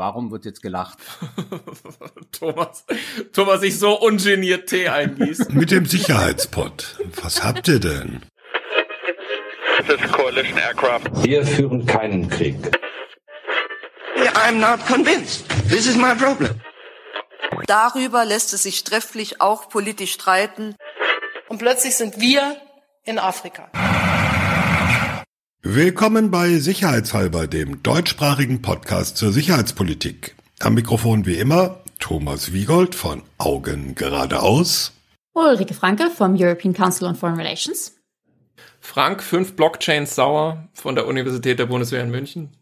Warum wird jetzt gelacht? Thomas, Thomas sich so ungeniert Tee eingießt. Mit dem Sicherheitspot. Was habt ihr denn? Wir führen keinen Krieg. I'm not convinced. This is my problem. Darüber lässt es sich trefflich auch politisch streiten. Und plötzlich sind wir in Afrika. Willkommen bei Sicherheitshalber, dem deutschsprachigen Podcast zur Sicherheitspolitik. Am Mikrofon wie immer Thomas Wiegold von Augen geradeaus. Ulrike Franke vom European Council on Foreign Relations. Frank, fünf Blockchains sauer von der Universität der Bundeswehr in München.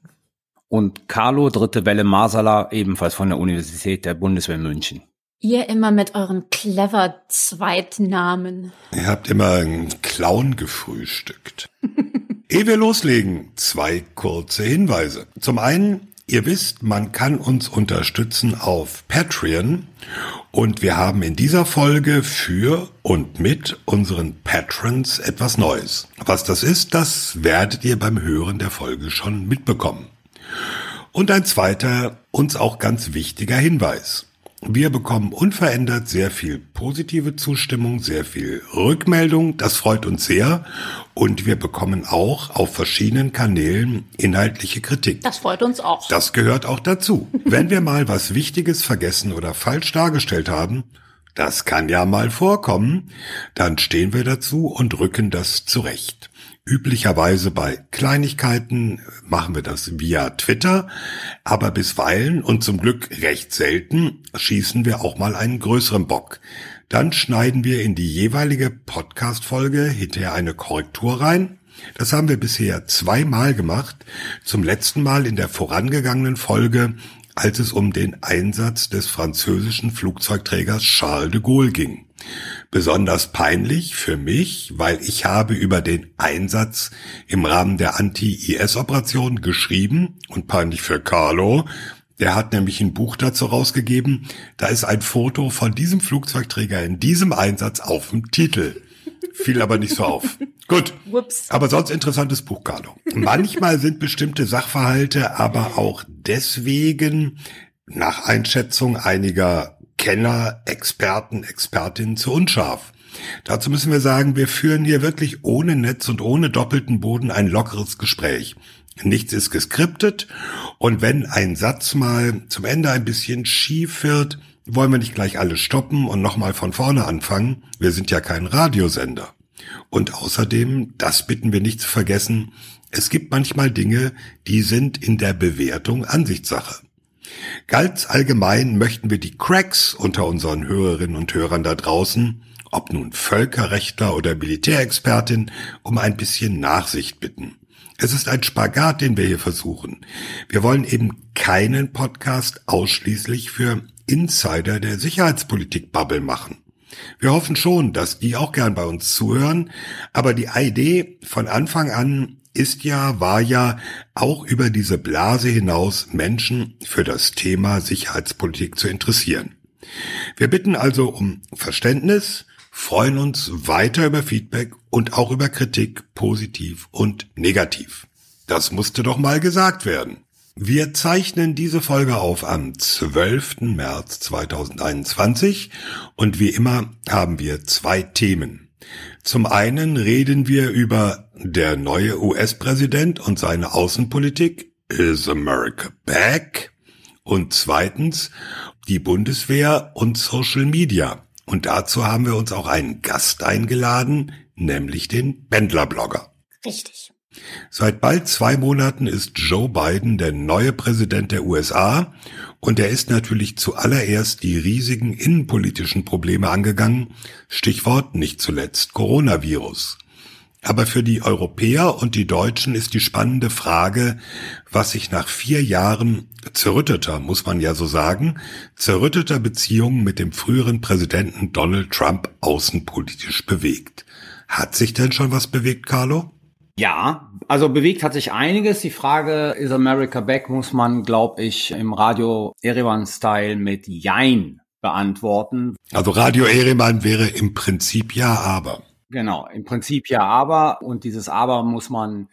Und Carlo, dritte Welle Masala, ebenfalls von der Universität der Bundeswehr in München. Ihr immer mit euren clever Zweitnamen. Ihr habt immer einen Clown gefrühstückt. Ehe wir loslegen, zwei kurze Hinweise. Zum einen, ihr wisst, man kann uns unterstützen auf Patreon und wir haben in dieser Folge für und mit unseren Patrons etwas Neues. Was das ist, das werdet ihr beim Hören der Folge schon mitbekommen. Und ein zweiter, uns auch ganz wichtiger Hinweis. Wir bekommen unverändert sehr viel positive Zustimmung, sehr viel Rückmeldung. Das freut uns sehr. Und wir bekommen auch auf verschiedenen Kanälen inhaltliche Kritik. Das freut uns auch. Das gehört auch dazu. Wenn wir mal was Wichtiges vergessen oder falsch dargestellt haben, das kann ja mal vorkommen, dann stehen wir dazu und rücken das zurecht. Üblicherweise bei Kleinigkeiten machen wir das via Twitter, aber bisweilen und zum Glück recht selten schießen wir auch mal einen größeren Bock. Dann schneiden wir in die jeweilige Podcast-Folge hinterher eine Korrektur rein. Das haben wir bisher zweimal gemacht. Zum letzten Mal in der vorangegangenen Folge, als es um den Einsatz des französischen Flugzeugträgers Charles de Gaulle ging. Besonders peinlich für mich, weil ich habe über den Einsatz im Rahmen der Anti-IS-Operation geschrieben und peinlich für Carlo. Der hat nämlich ein Buch dazu rausgegeben. Da ist ein Foto von diesem Flugzeugträger in diesem Einsatz auf dem Titel. Fiel aber nicht so auf. Gut. Whoops. Aber sonst interessantes Buch, Carlo. Manchmal sind bestimmte Sachverhalte aber auch deswegen nach Einschätzung einiger Kenner, Experten, Expertinnen zu unscharf. Dazu müssen wir sagen, wir führen hier wirklich ohne Netz und ohne doppelten Boden ein lockeres Gespräch. Nichts ist geskriptet und wenn ein Satz mal zum Ende ein bisschen schief wird, wollen wir nicht gleich alles stoppen und nochmal von vorne anfangen. Wir sind ja kein Radiosender. Und außerdem, das bitten wir nicht zu vergessen, es gibt manchmal Dinge, die sind in der Bewertung Ansichtssache. Ganz allgemein möchten wir die Cracks unter unseren Hörerinnen und Hörern da draußen, ob nun Völkerrechtler oder Militärexpertin, um ein bisschen Nachsicht bitten. Es ist ein Spagat, den wir hier versuchen. Wir wollen eben keinen Podcast ausschließlich für Insider der Sicherheitspolitik-Bubble machen. Wir hoffen schon, dass die auch gern bei uns zuhören, aber die Idee von Anfang an ist ja, war ja auch über diese Blase hinaus Menschen für das Thema Sicherheitspolitik zu interessieren. Wir bitten also um Verständnis, freuen uns weiter über Feedback und auch über Kritik, positiv und negativ. Das musste doch mal gesagt werden. Wir zeichnen diese Folge auf am 12. März 2021 und wie immer haben wir zwei Themen. Zum einen reden wir über der neue US-Präsident und seine Außenpolitik. Is America back? Und zweitens die Bundeswehr und Social Media. Und dazu haben wir uns auch einen Gast eingeladen, nämlich den Bändler-Blogger. Richtig. Seit bald zwei Monaten ist Joe Biden der neue Präsident der USA und er ist natürlich zuallererst die riesigen innenpolitischen Probleme angegangen, Stichwort nicht zuletzt Coronavirus. Aber für die Europäer und die Deutschen ist die spannende Frage, was sich nach vier Jahren zerrütteter, muss man ja so sagen, zerrütteter Beziehungen mit dem früheren Präsidenten Donald Trump außenpolitisch bewegt. Hat sich denn schon was bewegt, Carlo? Ja, also bewegt hat sich einiges. Die Frage, is America back, muss man, glaube ich, im Radio Erevan-Style mit Jein beantworten. Also Radio Erevan wäre im Prinzip ja, aber. Genau, im Prinzip ja, aber. Und dieses aber muss man,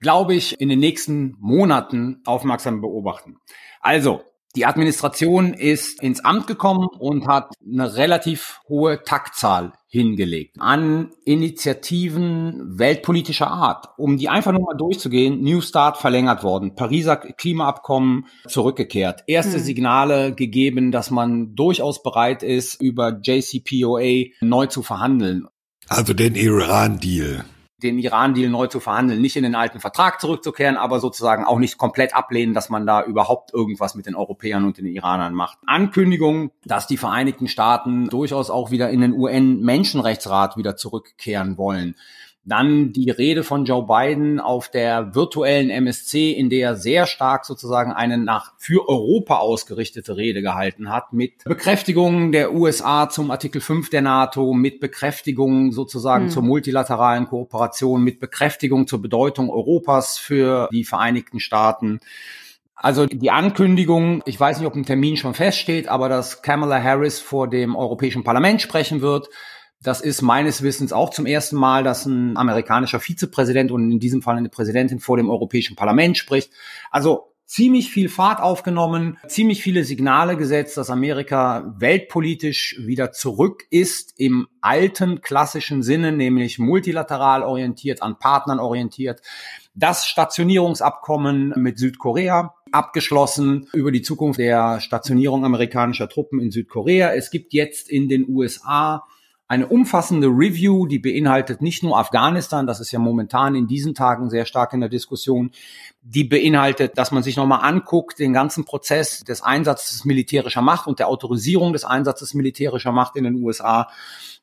glaube ich, in den nächsten Monaten aufmerksam beobachten. Also, Die Administration ist ins Amt gekommen und hat eine relativ hohe Taktzahl hingelegt an Initiativen weltpolitischer Art. Um die einfach nur mal durchzugehen, New Start verlängert worden, Pariser Klimaabkommen zurückgekehrt, erste hm. Signale gegeben, dass man durchaus bereit ist, über JCPOA neu zu verhandeln. Also den Iran-Deal den Iran-Deal neu zu verhandeln, nicht in den alten Vertrag zurückzukehren, aber sozusagen auch nicht komplett ablehnen, dass man da überhaupt irgendwas mit den Europäern und den Iranern macht. Ankündigung, dass die Vereinigten Staaten durchaus auch wieder in den UN-Menschenrechtsrat wieder zurückkehren wollen. Dann die Rede von Joe Biden auf der virtuellen MSC, in der er sehr stark sozusagen eine nach für Europa ausgerichtete Rede gehalten hat, mit Bekräftigung der USA zum Artikel 5 der NATO, mit Bekräftigung sozusagen hm. zur multilateralen Kooperation, mit Bekräftigung zur Bedeutung Europas für die Vereinigten Staaten. Also die Ankündigung, ich weiß nicht, ob ein Termin schon feststeht, aber dass Kamala Harris vor dem Europäischen Parlament sprechen wird, das ist meines Wissens auch zum ersten Mal, dass ein amerikanischer Vizepräsident und in diesem Fall eine Präsidentin vor dem Europäischen Parlament spricht. Also ziemlich viel Fahrt aufgenommen, ziemlich viele Signale gesetzt, dass Amerika weltpolitisch wieder zurück ist im alten klassischen Sinne, nämlich multilateral orientiert, an Partnern orientiert. Das Stationierungsabkommen mit Südkorea abgeschlossen über die Zukunft der Stationierung amerikanischer Truppen in Südkorea. Es gibt jetzt in den USA eine umfassende Review, die beinhaltet nicht nur Afghanistan, das ist ja momentan in diesen Tagen sehr stark in der Diskussion, die beinhaltet, dass man sich nochmal anguckt, den ganzen Prozess des Einsatzes militärischer Macht und der Autorisierung des Einsatzes militärischer Macht in den USA.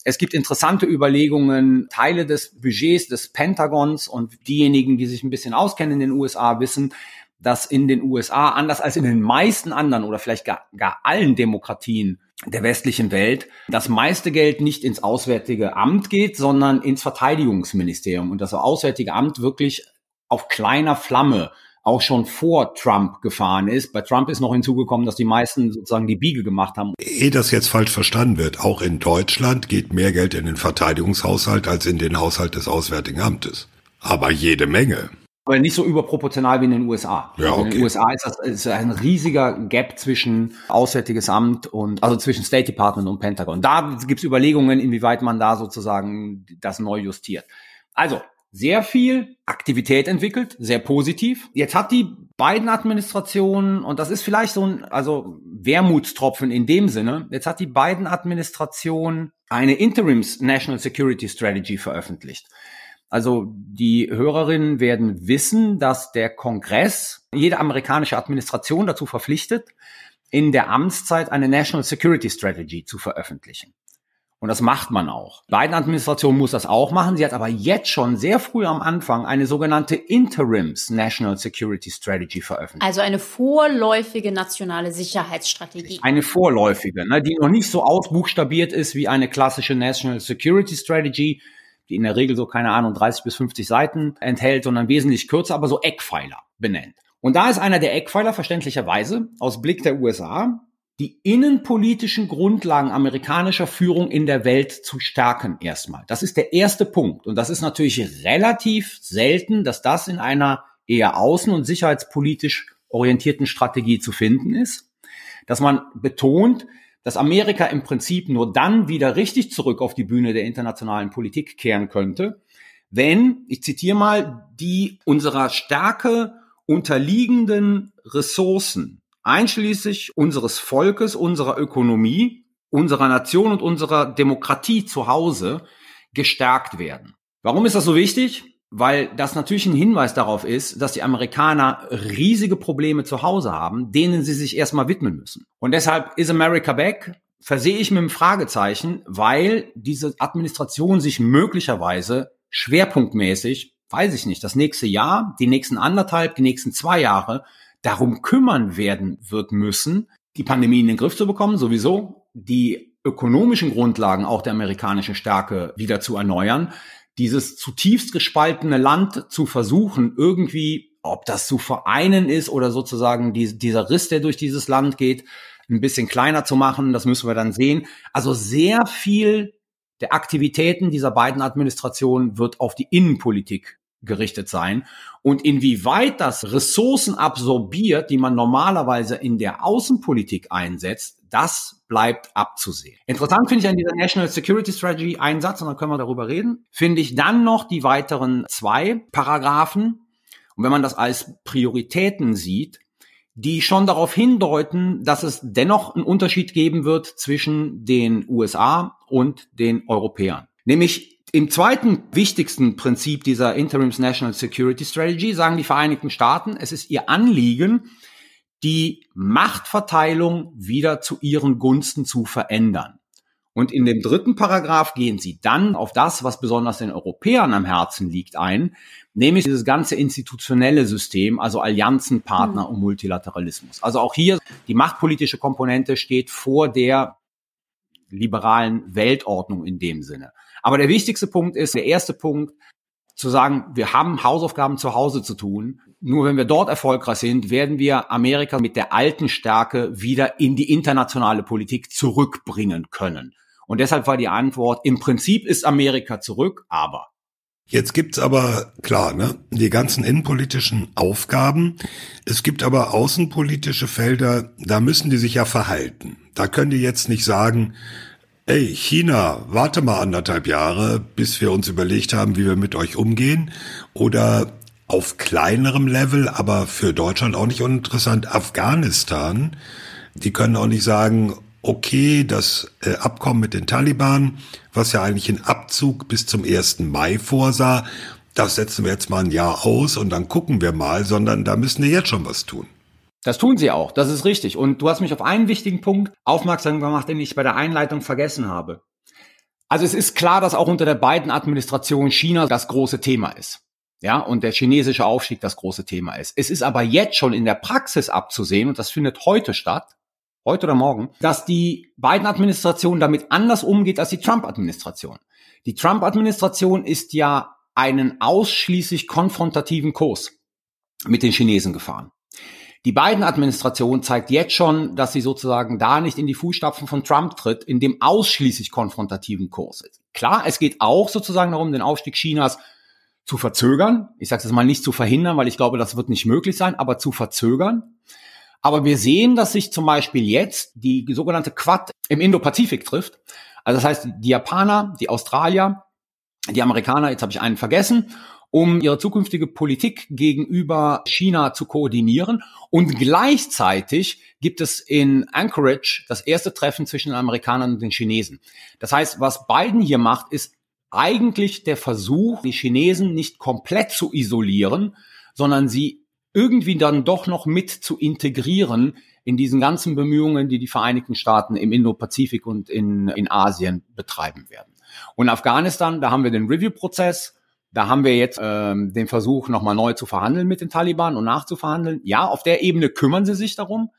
Es gibt interessante Überlegungen, Teile des Budgets des Pentagons und diejenigen, die sich ein bisschen auskennen in den USA, wissen, dass in den USA, anders als in den meisten anderen oder vielleicht gar, gar allen Demokratien, der westlichen Welt das meiste Geld nicht ins Auswärtige Amt geht, sondern ins Verteidigungsministerium und das Auswärtige Amt wirklich auf kleiner Flamme auch schon vor Trump gefahren ist. Bei Trump ist noch hinzugekommen, dass die meisten sozusagen die Biege gemacht haben. Ehe das jetzt falsch verstanden wird, auch in Deutschland geht mehr Geld in den Verteidigungshaushalt als in den Haushalt des Auswärtigen Amtes. Aber jede Menge aber nicht so überproportional wie in den USA. Ja, okay. In den USA ist das ist ein riesiger Gap zwischen Auswärtiges Amt und also zwischen State Department und Pentagon. Da gibt es Überlegungen, inwieweit man da sozusagen das neu justiert. Also sehr viel Aktivität entwickelt, sehr positiv. Jetzt hat die beiden Administrationen, und das ist vielleicht so ein, also Wermutstropfen in dem Sinne, jetzt hat die beiden Administrationen eine Interims National Security Strategy veröffentlicht. Also die Hörerinnen werden wissen, dass der Kongress jede amerikanische Administration dazu verpflichtet, in der Amtszeit eine National Security Strategy zu veröffentlichen. Und das macht man auch. Biden Administration muss das auch machen. Sie hat aber jetzt schon sehr früh am Anfang eine sogenannte Interims National Security Strategy veröffentlicht. Also eine vorläufige nationale Sicherheitsstrategie. Eine vorläufige, ne, die noch nicht so ausbuchstabiert ist wie eine klassische National Security Strategy, die in der Regel so, keine Ahnung, 30 bis 50 Seiten enthält, sondern wesentlich kürzer, aber so Eckpfeiler benennt. Und da ist einer der Eckpfeiler verständlicherweise aus Blick der USA, die innenpolitischen Grundlagen amerikanischer Führung in der Welt zu stärken erstmal. Das ist der erste Punkt. Und das ist natürlich relativ selten, dass das in einer eher außen- und sicherheitspolitisch orientierten Strategie zu finden ist. Dass man betont, dass Amerika im Prinzip nur dann wieder richtig zurück auf die Bühne der internationalen Politik kehren könnte, wenn, ich zitiere mal, die unserer Stärke unterliegenden Ressourcen, einschließlich unseres Volkes, unserer Ökonomie, unserer Nation und unserer Demokratie zu Hause, gestärkt werden. Warum ist das so wichtig? Weil das natürlich ein Hinweis darauf ist, dass die Amerikaner riesige Probleme zu Hause haben, denen sie sich erstmal widmen müssen. Und deshalb ist America Back versehe ich mit einem Fragezeichen, weil diese Administration sich möglicherweise schwerpunktmäßig, weiß ich nicht, das nächste Jahr, die nächsten anderthalb, die nächsten zwei Jahre darum kümmern werden wird müssen, die Pandemie in den Griff zu bekommen, sowieso, die ökonomischen Grundlagen auch der amerikanischen Stärke wieder zu erneuern, dieses zutiefst gespaltene Land zu versuchen, irgendwie, ob das zu vereinen ist oder sozusagen die, dieser Riss, der durch dieses Land geht, ein bisschen kleiner zu machen, das müssen wir dann sehen. Also sehr viel der Aktivitäten dieser beiden Administrationen wird auf die Innenpolitik gerichtet sein. Und inwieweit das Ressourcen absorbiert, die man normalerweise in der Außenpolitik einsetzt, das bleibt abzusehen. Interessant finde ich an dieser National Security Strategy einen Satz, und dann können wir darüber reden, finde ich dann noch die weiteren zwei Paragraphen. Und wenn man das als Prioritäten sieht, die schon darauf hindeuten, dass es dennoch einen Unterschied geben wird zwischen den USA und den Europäern. Nämlich im zweiten wichtigsten Prinzip dieser Interims National Security Strategy sagen die Vereinigten Staaten, es ist ihr Anliegen, die Machtverteilung wieder zu ihren Gunsten zu verändern. Und in dem dritten Paragraph gehen sie dann auf das, was besonders den Europäern am Herzen liegt, ein, nämlich dieses ganze institutionelle System, also Allianzen, Partner mhm. und Multilateralismus. Also auch hier die machtpolitische Komponente steht vor der liberalen Weltordnung in dem Sinne. Aber der wichtigste Punkt ist, der erste Punkt, zu sagen, wir haben Hausaufgaben zu Hause zu tun. Nur wenn wir dort erfolgreich sind, werden wir Amerika mit der alten Stärke wieder in die internationale Politik zurückbringen können. Und deshalb war die Antwort, im Prinzip ist Amerika zurück, aber. Jetzt gibt's aber, klar, ne, die ganzen innenpolitischen Aufgaben. Es gibt aber außenpolitische Felder, da müssen die sich ja verhalten. Da können die jetzt nicht sagen, ey, China, warte mal anderthalb Jahre, bis wir uns überlegt haben, wie wir mit euch umgehen. Oder auf kleinerem Level, aber für Deutschland auch nicht uninteressant, Afghanistan. Die können auch nicht sagen, okay, das äh, Abkommen mit den Taliban, was ja eigentlich einen Abzug bis zum 1. Mai vorsah, das setzen wir jetzt mal ein Jahr aus und dann gucken wir mal, sondern da müssen wir jetzt schon was tun. Das tun sie auch, das ist richtig. Und du hast mich auf einen wichtigen Punkt aufmerksam gemacht, den ich bei der Einleitung vergessen habe. Also es ist klar, dass auch unter der beiden Administration China das große Thema ist. Ja, und der chinesische Aufstieg das große Thema ist. Es ist aber jetzt schon in der Praxis abzusehen, und das findet heute statt, heute oder morgen, dass die beiden Administrationen damit anders umgeht als die Trump-Administration. Die Trump-Administration ist ja einen ausschließlich konfrontativen Kurs mit den Chinesen gefahren. Die beiden Administration zeigt jetzt schon, dass sie sozusagen da nicht in die Fußstapfen von Trump tritt, in dem ausschließlich konfrontativen Kurs ist. Klar, es geht auch sozusagen darum, den Aufstieg Chinas zu verzögern. Ich sage es mal nicht zu verhindern, weil ich glaube, das wird nicht möglich sein, aber zu verzögern. Aber wir sehen, dass sich zum Beispiel jetzt die sogenannte Quad im Indo-Pazifik trifft. Also das heißt, die Japaner, die Australier, die Amerikaner, jetzt habe ich einen vergessen, um ihre zukünftige Politik gegenüber China zu koordinieren. Und gleichzeitig gibt es in Anchorage das erste Treffen zwischen den Amerikanern und den Chinesen. Das heißt, was Biden hier macht, ist eigentlich der Versuch, die Chinesen nicht komplett zu isolieren, sondern sie irgendwie dann doch noch mit zu integrieren in diesen ganzen Bemühungen, die die Vereinigten Staaten im Indo-Pazifik und in, in Asien betreiben werden. Und Afghanistan, da haben wir den Review-Prozess. Da haben wir jetzt ähm, den Versuch, nochmal neu zu verhandeln mit den Taliban und nachzuverhandeln. Ja, auf der Ebene kümmern sie sich darum.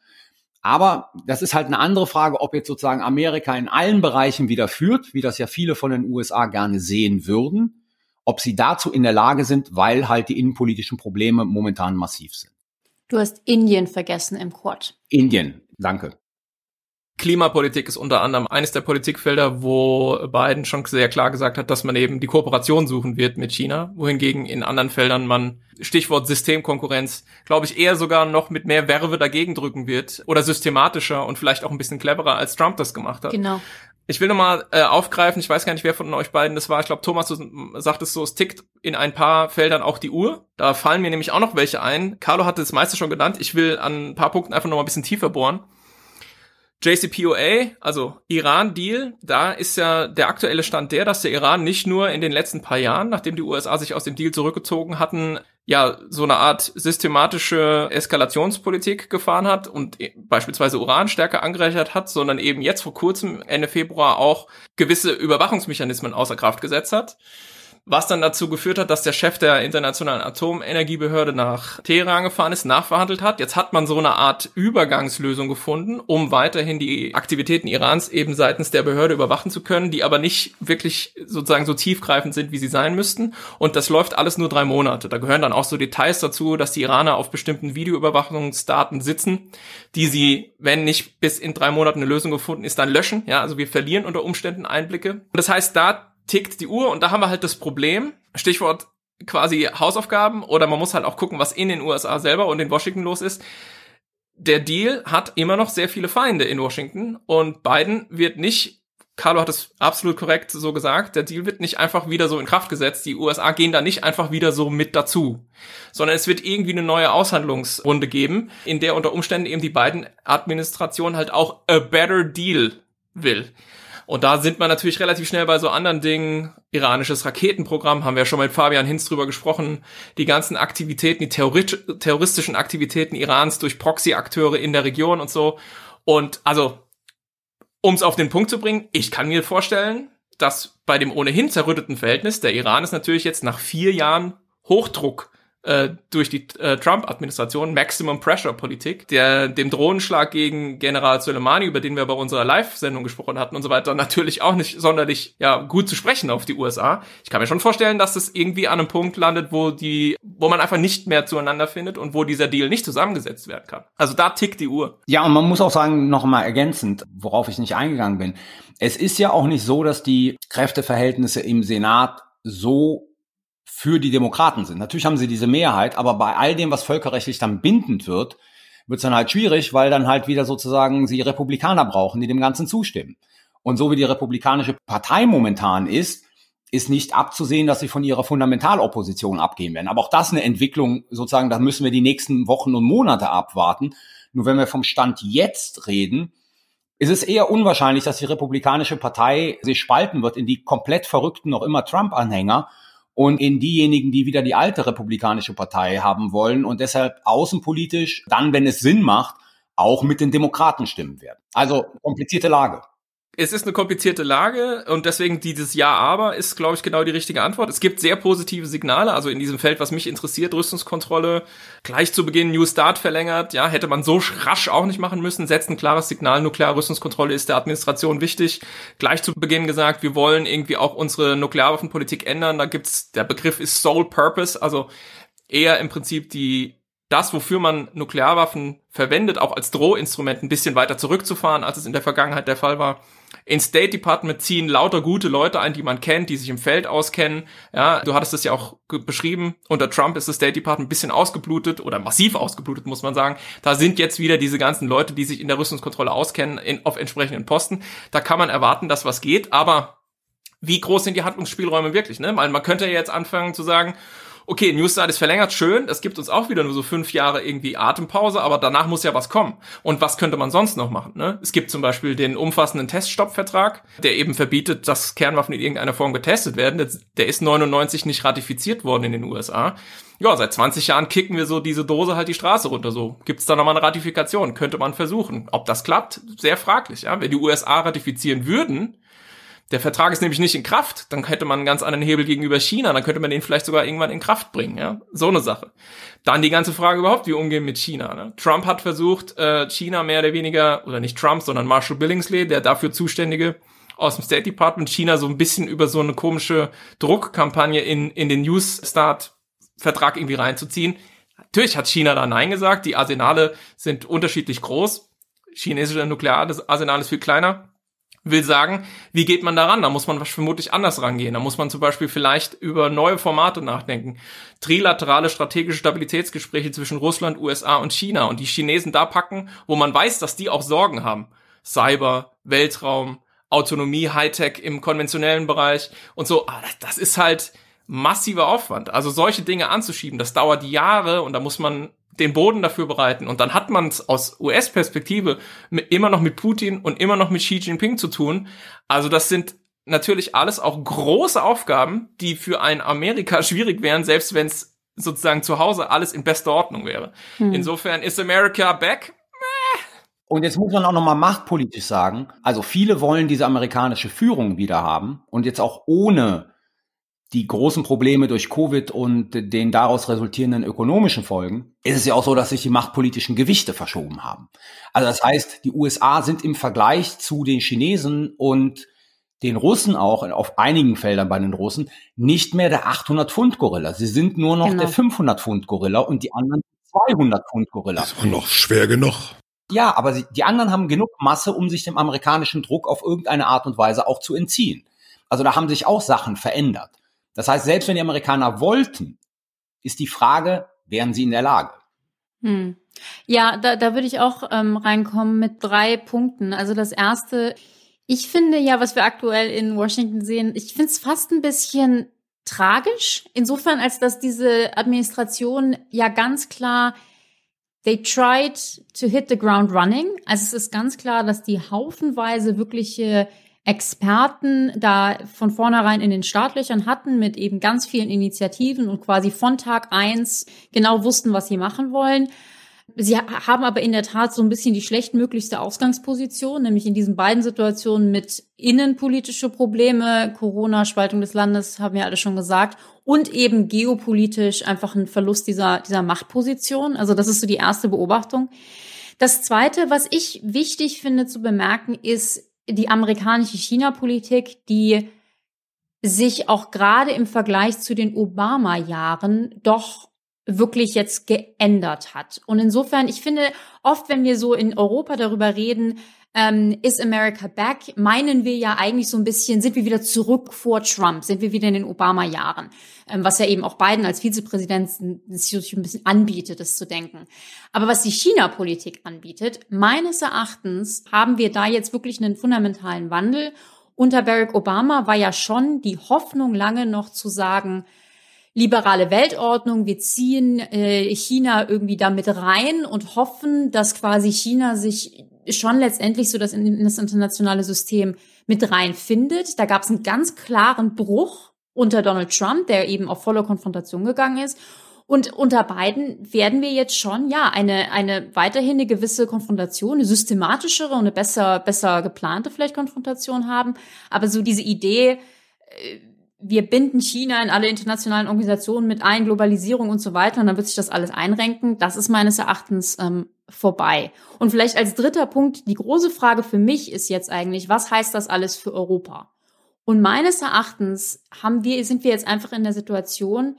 Aber das ist halt eine andere Frage, ob jetzt sozusagen Amerika in allen Bereichen wieder führt, wie das ja viele von den USA gerne sehen würden, ob sie dazu in der Lage sind, weil halt die innenpolitischen Probleme momentan massiv sind. Du hast Indien vergessen im Quad. Indien, danke. Klimapolitik ist unter anderem eines der Politikfelder, wo Biden schon sehr klar gesagt hat, dass man eben die Kooperation suchen wird mit China, wohingegen in anderen Feldern man Stichwort Systemkonkurrenz, glaube ich, eher sogar noch mit mehr Werbe dagegen drücken wird oder systematischer und vielleicht auch ein bisschen cleverer, als Trump das gemacht hat. Genau. Ich will nochmal äh, aufgreifen, ich weiß gar nicht, wer von euch beiden das war. Ich glaube, Thomas, du sagtest so, es tickt in ein paar Feldern auch die Uhr. Da fallen mir nämlich auch noch welche ein. Carlo hatte das meiste schon genannt. Ich will an ein paar Punkten einfach nochmal ein bisschen tiefer bohren. JCPOA, also Iran-Deal, da ist ja der aktuelle Stand der, dass der Iran nicht nur in den letzten paar Jahren, nachdem die USA sich aus dem Deal zurückgezogen hatten, ja, so eine Art systematische Eskalationspolitik gefahren hat und e, beispielsweise Uran stärker angereichert hat, sondern eben jetzt vor kurzem, Ende Februar, auch gewisse Überwachungsmechanismen außer Kraft gesetzt hat was dann dazu geführt hat, dass der Chef der Internationalen Atomenergiebehörde nach Teheran gefahren ist, nachverhandelt hat. Jetzt hat man so eine Art Übergangslösung gefunden, um weiterhin die Aktivitäten Irans eben seitens der Behörde überwachen zu können, die aber nicht wirklich sozusagen so tiefgreifend sind, wie sie sein müssten. Und das läuft alles nur drei Monate. Da gehören dann auch so Details dazu, dass die Iraner auf bestimmten Videoüberwachungsdaten sitzen, die sie, wenn nicht bis in drei Monaten eine Lösung gefunden ist, dann löschen. Ja, also wir verlieren unter Umständen Einblicke. Und das heißt, da tickt die Uhr und da haben wir halt das Problem, Stichwort quasi Hausaufgaben oder man muss halt auch gucken, was in den USA selber und in Washington los ist. Der Deal hat immer noch sehr viele Feinde in Washington und Biden wird nicht, Carlo hat es absolut korrekt so gesagt, der Deal wird nicht einfach wieder so in Kraft gesetzt. Die USA gehen da nicht einfach wieder so mit dazu, sondern es wird irgendwie eine neue Aushandlungsrunde geben, in der unter Umständen eben die beiden Administration halt auch a better deal will. Und da sind wir natürlich relativ schnell bei so anderen Dingen. Iranisches Raketenprogramm, haben wir ja schon mit Fabian Hinz drüber gesprochen. Die ganzen Aktivitäten, die terroristischen Aktivitäten Irans durch Proxy-Akteure in der Region und so. Und also, um es auf den Punkt zu bringen, ich kann mir vorstellen, dass bei dem ohnehin zerrütteten Verhältnis der Iran ist natürlich jetzt nach vier Jahren Hochdruck äh, durch die äh, Trump-Administration, Maximum Pressure-Politik, der dem Drohnenschlag gegen General Soleimani, über den wir bei unserer Live-Sendung gesprochen hatten und so weiter, natürlich auch nicht sonderlich ja gut zu sprechen auf die USA. Ich kann mir schon vorstellen, dass das irgendwie an einem Punkt landet, wo die, wo man einfach nicht mehr zueinander findet und wo dieser Deal nicht zusammengesetzt werden kann. Also da tickt die Uhr. Ja, und man muss auch sagen, noch mal ergänzend, worauf ich nicht eingegangen bin. Es ist ja auch nicht so, dass die Kräfteverhältnisse im Senat so für die Demokraten sind. Natürlich haben sie diese Mehrheit, aber bei all dem, was völkerrechtlich dann bindend wird, wird es dann halt schwierig, weil dann halt wieder sozusagen sie Republikaner brauchen, die dem Ganzen zustimmen. Und so wie die Republikanische Partei momentan ist, ist nicht abzusehen, dass sie von ihrer Fundamentalopposition abgehen werden. Aber auch das eine Entwicklung, sozusagen, da müssen wir die nächsten Wochen und Monate abwarten. Nur wenn wir vom Stand jetzt reden, ist es eher unwahrscheinlich, dass die Republikanische Partei sich spalten wird in die komplett verrückten, noch immer Trump-Anhänger und in diejenigen, die wieder die alte Republikanische Partei haben wollen und deshalb außenpolitisch, dann, wenn es Sinn macht, auch mit den Demokraten stimmen werden. Also komplizierte Lage es ist eine komplizierte Lage und deswegen dieses Ja, aber ist, glaube ich, genau die richtige Antwort. Es gibt sehr positive Signale, also in diesem Feld, was mich interessiert, Rüstungskontrolle, gleich zu Beginn New Start verlängert, ja, hätte man so rasch auch nicht machen müssen, setzt ein klares Signal, nukleare Rüstungskontrolle ist der Administration wichtig. Gleich zu Beginn gesagt, wir wollen irgendwie auch unsere Nuklearwaffenpolitik ändern, da gibt's, der Begriff ist Sole Purpose, also eher im Prinzip die das, wofür man Nuklearwaffen verwendet, auch als Drohinstrument ein bisschen weiter zurückzufahren, als es in der Vergangenheit der Fall war. In State Department ziehen lauter gute Leute ein, die man kennt, die sich im Feld auskennen. Ja, du hattest es ja auch beschrieben. Unter Trump ist das State Department ein bisschen ausgeblutet oder massiv ausgeblutet, muss man sagen. Da sind jetzt wieder diese ganzen Leute, die sich in der Rüstungskontrolle auskennen, in, auf entsprechenden Posten. Da kann man erwarten, dass was geht, aber wie groß sind die Handlungsspielräume wirklich? Ne? Weil man könnte ja jetzt anfangen zu sagen, okay, Newstart ist verlängert, schön, das gibt uns auch wieder nur so fünf Jahre irgendwie Atempause, aber danach muss ja was kommen. Und was könnte man sonst noch machen? Ne? Es gibt zum Beispiel den umfassenden Teststoppvertrag, der eben verbietet, dass Kernwaffen in irgendeiner Form getestet werden. Der ist 99 nicht ratifiziert worden in den USA. Ja, seit 20 Jahren kicken wir so diese Dose halt die Straße runter. So gibt's da nochmal eine Ratifikation? Könnte man versuchen. Ob das klappt, sehr fraglich. Ja, wenn die USA ratifizieren würden, der Vertrag ist nämlich nicht in Kraft, dann hätte man einen ganz anderen Hebel gegenüber China, dann könnte man den vielleicht sogar irgendwann in Kraft bringen, ja, so eine Sache. Dann die ganze Frage überhaupt, wie umgehen mit China. Ne? Trump hat versucht, äh, China mehr oder weniger, oder nicht Trump, sondern Marshall Billingsley, der dafür zuständige aus dem State Department, China so ein bisschen über so eine komische Druckkampagne in, in den News Start Vertrag irgendwie reinzuziehen. Natürlich hat China da Nein gesagt, die Arsenale sind unterschiedlich groß. Chinesische Nukleararsenal ist viel kleiner will sagen, wie geht man daran? Da muss man vermutlich anders rangehen. Da muss man zum Beispiel vielleicht über neue Formate nachdenken. Trilaterale strategische Stabilitätsgespräche zwischen Russland, USA und China und die Chinesen da packen, wo man weiß, dass die auch Sorgen haben. Cyber, Weltraum, Autonomie, Hightech im konventionellen Bereich und so. Aber das, das ist halt massiver Aufwand. Also solche Dinge anzuschieben, das dauert Jahre und da muss man den Boden dafür bereiten. Und dann hat man es aus US-Perspektive immer noch mit Putin und immer noch mit Xi Jinping zu tun. Also das sind natürlich alles auch große Aufgaben, die für ein Amerika schwierig wären, selbst wenn es sozusagen zu Hause alles in bester Ordnung wäre. Hm. Insofern ist America back. Und jetzt muss man auch nochmal machtpolitisch sagen, also viele wollen diese amerikanische Führung wieder haben und jetzt auch ohne die großen Probleme durch Covid und den daraus resultierenden ökonomischen Folgen, ist es ja auch so, dass sich die machtpolitischen Gewichte verschoben haben. Also das heißt, die USA sind im Vergleich zu den Chinesen und den Russen auch, auf einigen Feldern bei den Russen, nicht mehr der 800-Pfund-Gorilla. Sie sind nur noch genau. der 500-Pfund-Gorilla und die anderen 200-Pfund-Gorilla. Das war noch schwer genug. Ja, aber sie, die anderen haben genug Masse, um sich dem amerikanischen Druck auf irgendeine Art und Weise auch zu entziehen. Also da haben sich auch Sachen verändert. Das heißt, selbst wenn die Amerikaner wollten, ist die Frage, wären sie in der Lage? Hm. Ja, da, da würde ich auch ähm, reinkommen mit drei Punkten. Also das erste, ich finde ja, was wir aktuell in Washington sehen, ich finde es fast ein bisschen tragisch, insofern als dass diese Administration ja ganz klar They tried to hit the ground running. Also es ist ganz klar, dass die haufenweise wirkliche Experten da von vornherein in den Startlöchern hatten mit eben ganz vielen Initiativen und quasi von Tag eins genau wussten, was sie machen wollen. Sie haben aber in der Tat so ein bisschen die schlechtmöglichste Ausgangsposition, nämlich in diesen beiden Situationen mit innenpolitische Probleme, Corona, Spaltung des Landes, haben wir alle schon gesagt, und eben geopolitisch einfach ein Verlust dieser, dieser Machtposition. Also das ist so die erste Beobachtung. Das zweite, was ich wichtig finde zu bemerken, ist die amerikanische China-Politik, die sich auch gerade im Vergleich zu den Obama-Jahren doch wirklich jetzt geändert hat. Und insofern, ich finde, oft, wenn wir so in Europa darüber reden, ähm, ist America back, meinen wir ja eigentlich so ein bisschen, sind wir wieder zurück vor Trump, sind wir wieder in den Obama-Jahren, ähm, was ja eben auch Biden als Vizepräsident sich ein bisschen anbietet, das zu denken. Aber was die China-Politik anbietet, meines Erachtens haben wir da jetzt wirklich einen fundamentalen Wandel. Unter Barack Obama war ja schon die Hoffnung lange noch zu sagen, liberale Weltordnung, wir ziehen äh, China irgendwie damit rein und hoffen, dass quasi China sich schon letztendlich so das in, das internationale System mit reinfindet. Da gab es einen ganz klaren Bruch unter Donald Trump, der eben auf volle Konfrontation gegangen ist. Und unter beiden werden wir jetzt schon, ja, eine, eine weiterhin eine gewisse Konfrontation, eine systematischere und eine besser, besser geplante vielleicht Konfrontation haben. Aber so diese Idee, äh, wir binden China in alle internationalen Organisationen mit ein, Globalisierung und so weiter, und dann wird sich das alles einrenken. Das ist meines Erachtens ähm, vorbei. Und vielleicht als dritter Punkt, die große Frage für mich ist jetzt eigentlich, was heißt das alles für Europa? Und meines Erachtens haben wir, sind wir jetzt einfach in der Situation,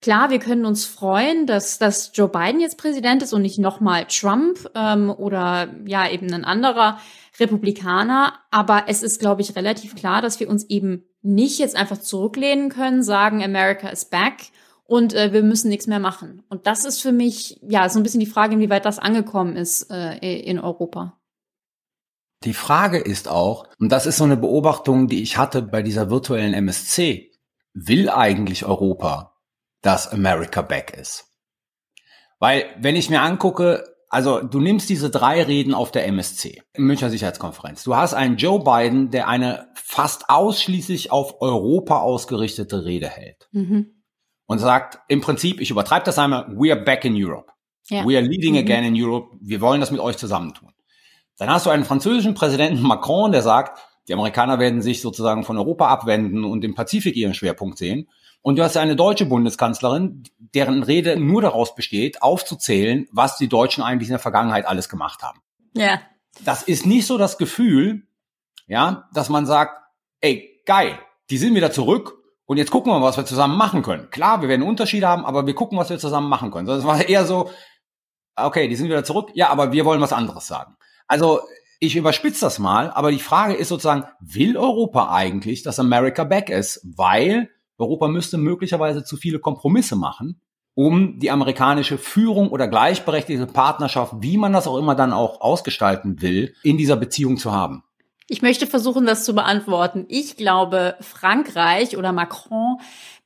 klar, wir können uns freuen, dass, dass Joe Biden jetzt Präsident ist und nicht nochmal Trump ähm, oder ja eben ein anderer Republikaner. Aber es ist, glaube ich, relativ klar, dass wir uns eben nicht jetzt einfach zurücklehnen können, sagen, America is back und äh, wir müssen nichts mehr machen. Und das ist für mich ja so ein bisschen die Frage, inwieweit das angekommen ist äh, in Europa. Die Frage ist auch, und das ist so eine Beobachtung, die ich hatte bei dieser virtuellen MSC, will eigentlich Europa, dass America back ist? Weil, wenn ich mir angucke, also du nimmst diese drei Reden auf der MSC, Münchner Sicherheitskonferenz. Du hast einen Joe Biden, der eine fast ausschließlich auf Europa ausgerichtete Rede hält. Mhm. Und sagt im Prinzip, ich übertreibe das einmal, we are back in Europe. Ja. We are leading mhm. again in Europe. Wir wollen das mit euch zusammentun. Dann hast du einen französischen Präsidenten Macron, der sagt, die Amerikaner werden sich sozusagen von Europa abwenden und im Pazifik ihren Schwerpunkt sehen. Und du hast eine deutsche Bundeskanzlerin, deren Rede nur daraus besteht, aufzuzählen, was die Deutschen eigentlich in der Vergangenheit alles gemacht haben. Ja. Das ist nicht so das Gefühl, ja, dass man sagt, ey, geil, die sind wieder zurück und jetzt gucken wir mal, was wir zusammen machen können. Klar, wir werden Unterschiede haben, aber wir gucken, was wir zusammen machen können. Das war eher so, okay, die sind wieder zurück, ja, aber wir wollen was anderes sagen. Also ich überspitze das mal, aber die Frage ist sozusagen, will Europa eigentlich, dass America back ist? Weil Europa müsste möglicherweise zu viele Kompromisse machen, um die amerikanische Führung oder gleichberechtigte Partnerschaft, wie man das auch immer dann auch ausgestalten will, in dieser Beziehung zu haben. Ich möchte versuchen, das zu beantworten. Ich glaube, Frankreich oder Macron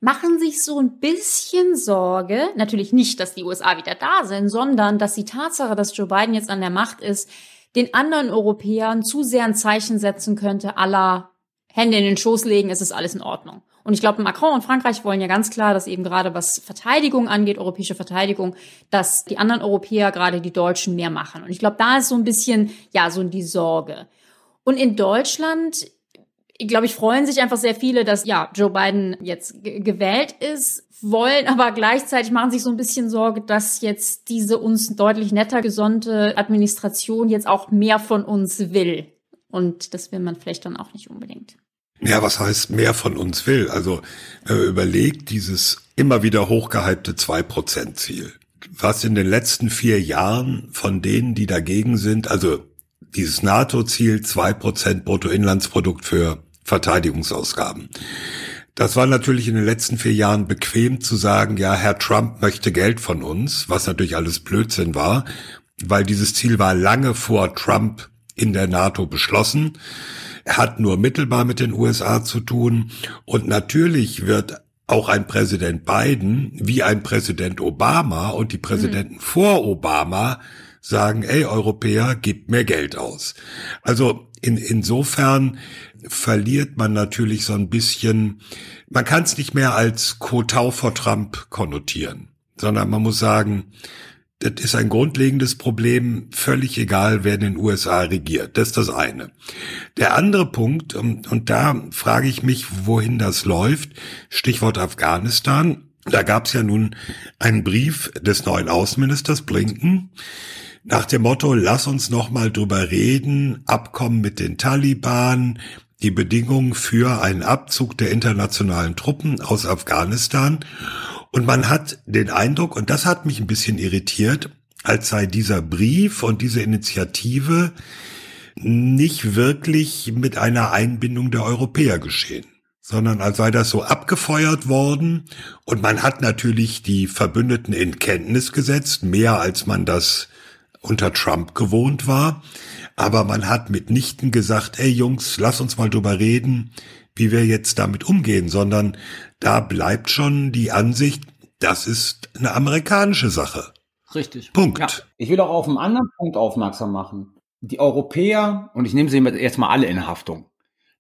machen sich so ein bisschen Sorge, natürlich nicht, dass die USA wieder da sind, sondern dass die Tatsache, dass Joe Biden jetzt an der Macht ist, den anderen Europäern zu sehr ein Zeichen setzen könnte, aller Hände in den Schoß legen, es ist alles in Ordnung. Und ich glaube, Macron und Frankreich wollen ja ganz klar, dass eben gerade was Verteidigung angeht, europäische Verteidigung, dass die anderen Europäer, gerade die Deutschen, mehr machen. Und ich glaube, da ist so ein bisschen, ja, so die Sorge. Und in Deutschland, ich glaube ich, freuen sich einfach sehr viele, dass ja Joe Biden jetzt gewählt ist, wollen aber gleichzeitig machen sich so ein bisschen Sorge, dass jetzt diese uns deutlich netter gesonnte Administration jetzt auch mehr von uns will. Und das will man vielleicht dann auch nicht unbedingt. Ja, was heißt mehr von uns will? Also wenn man überlegt, dieses immer wieder hochgehypte 2%-Ziel, was in den letzten vier Jahren von denen, die dagegen sind, also dieses NATO-Ziel 2% Bruttoinlandsprodukt für Verteidigungsausgaben. Das war natürlich in den letzten vier Jahren bequem zu sagen, ja, Herr Trump möchte Geld von uns, was natürlich alles Blödsinn war, weil dieses Ziel war lange vor Trump in der NATO beschlossen, hat nur mittelbar mit den USA zu tun und natürlich wird auch ein Präsident Biden wie ein Präsident Obama und die Präsidenten mhm. vor Obama sagen, ey Europäer, gebt mehr Geld aus. Also in, insofern verliert man natürlich so ein bisschen, man kann es nicht mehr als Kotau vor Trump konnotieren, sondern man muss sagen, das ist ein grundlegendes Problem, völlig egal, wer in den USA regiert. Das ist das eine. Der andere Punkt, und, und da frage ich mich, wohin das läuft, Stichwort Afghanistan. Da gab es ja nun einen Brief des neuen Außenministers Blinken, nach dem Motto, lass uns noch mal drüber reden, Abkommen mit den Taliban, die Bedingungen für einen Abzug der internationalen Truppen aus Afghanistan. Und man hat den Eindruck, und das hat mich ein bisschen irritiert, als sei dieser Brief und diese Initiative nicht wirklich mit einer Einbindung der Europäer geschehen, sondern als sei das so abgefeuert worden und man hat natürlich die Verbündeten in Kenntnis gesetzt, mehr als man das unter Trump gewohnt war, aber man hat mitnichten gesagt, ey Jungs, lass uns mal drüber reden, wie wir jetzt damit umgehen, sondern da bleibt schon die Ansicht, das ist eine amerikanische Sache. Richtig. Punkt. Ja. Ich will auch auf einen anderen Punkt aufmerksam machen. Die Europäer, und ich nehme sie jetzt mal alle in Haftung,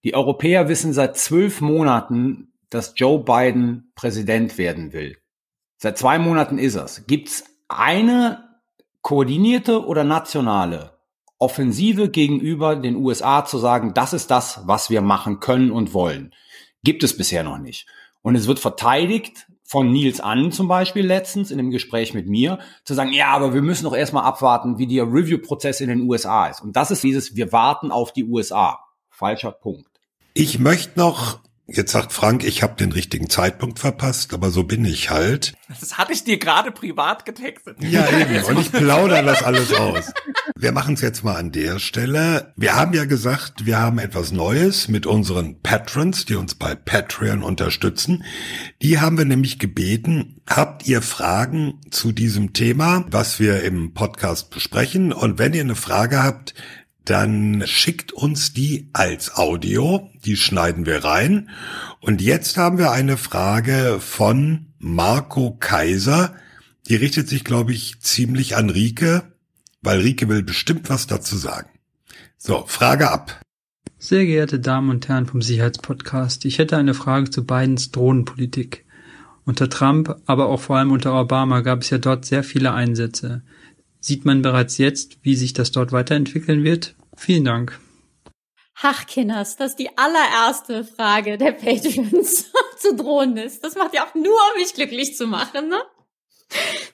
die Europäer wissen seit zwölf Monaten, dass Joe Biden Präsident werden will. Seit zwei Monaten ist es. Gibt's eine koordinierte oder nationale Offensive gegenüber den USA zu sagen, das ist das, was wir machen können und wollen. Gibt es bisher noch nicht. Und es wird verteidigt von Nils Annen zum Beispiel letztens in dem Gespräch mit mir, zu sagen, ja, aber wir müssen doch erstmal abwarten, wie der Review-Prozess in den USA ist. Und das ist dieses, wir warten auf die USA. Falscher Punkt. Ich möchte noch Jetzt sagt Frank, ich habe den richtigen Zeitpunkt verpasst, aber so bin ich halt. Das hatte ich dir gerade privat getextet. Ja, eben. Und ich plaudere das alles aus. Wir machen es jetzt mal an der Stelle. Wir haben ja gesagt, wir haben etwas Neues mit unseren Patrons, die uns bei Patreon unterstützen. Die haben wir nämlich gebeten, habt ihr Fragen zu diesem Thema, was wir im Podcast besprechen? Und wenn ihr eine Frage habt, dann schickt uns die als Audio, die schneiden wir rein. Und jetzt haben wir eine Frage von Marco Kaiser, die richtet sich, glaube ich, ziemlich an Rike, weil Rike will bestimmt was dazu sagen. So, Frage ab. Sehr geehrte Damen und Herren vom Sicherheitspodcast, ich hätte eine Frage zu Bidens Drohnenpolitik. Unter Trump, aber auch vor allem unter Obama gab es ja dort sehr viele Einsätze. Sieht man bereits jetzt, wie sich das dort weiterentwickeln wird? Vielen Dank. Ach, Kinders, das ist die allererste Frage der Patrons zu Drohnen ist. Das macht ja auch nur, um mich glücklich zu machen, ne?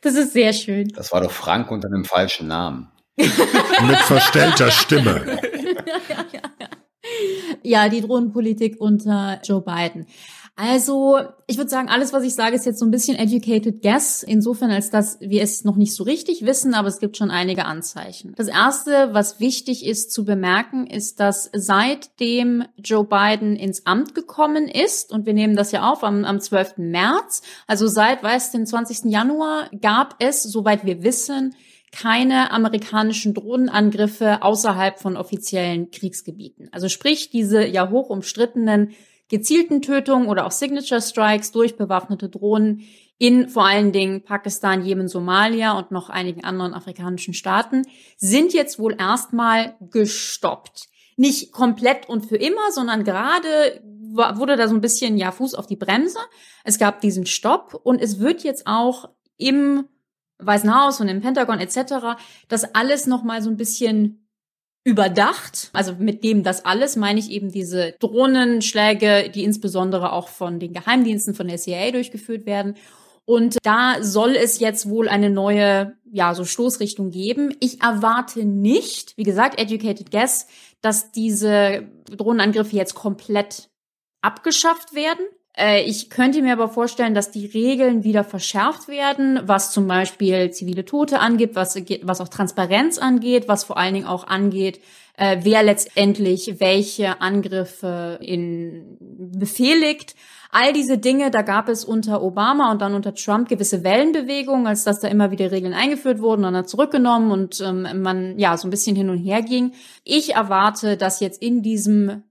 Das ist sehr schön. Das war doch Frank unter einem falschen Namen. Mit verstellter Stimme. ja, die Drohnenpolitik unter Joe Biden. Also, ich würde sagen, alles, was ich sage, ist jetzt so ein bisschen educated guess, insofern als dass wir es noch nicht so richtig wissen, aber es gibt schon einige Anzeichen. Das erste, was wichtig ist zu bemerken, ist, dass seitdem Joe Biden ins Amt gekommen ist, und wir nehmen das ja auf am, am 12. März, also seit, weiß, den 20. Januar, gab es, soweit wir wissen, keine amerikanischen Drohnenangriffe außerhalb von offiziellen Kriegsgebieten. Also sprich, diese ja hoch umstrittenen gezielten Tötungen oder auch Signature Strikes durch bewaffnete Drohnen in vor allen Dingen Pakistan, Jemen, Somalia und noch einigen anderen afrikanischen Staaten sind jetzt wohl erstmal gestoppt. Nicht komplett und für immer, sondern gerade wurde da so ein bisschen ja Fuß auf die Bremse. Es gab diesen Stopp und es wird jetzt auch im Weißen Haus und im Pentagon etc. das alles noch mal so ein bisschen überdacht. Also mit dem das alles meine ich eben diese Drohnenschläge, die insbesondere auch von den Geheimdiensten von der CIA durchgeführt werden. Und da soll es jetzt wohl eine neue, ja, so Stoßrichtung geben. Ich erwarte nicht, wie gesagt, educated guess, dass diese Drohnenangriffe jetzt komplett abgeschafft werden. Äh, ich könnte mir aber vorstellen, dass die Regeln wieder verschärft werden, was zum Beispiel zivile Tote angeht, was, was auch Transparenz angeht, was vor allen Dingen auch angeht, äh, wer letztendlich welche Angriffe in befehligt. All diese Dinge, da gab es unter Obama und dann unter Trump gewisse Wellenbewegungen, als dass da immer wieder Regeln eingeführt wurden und dann zurückgenommen und ähm, man ja so ein bisschen hin und her ging. Ich erwarte, dass jetzt in diesem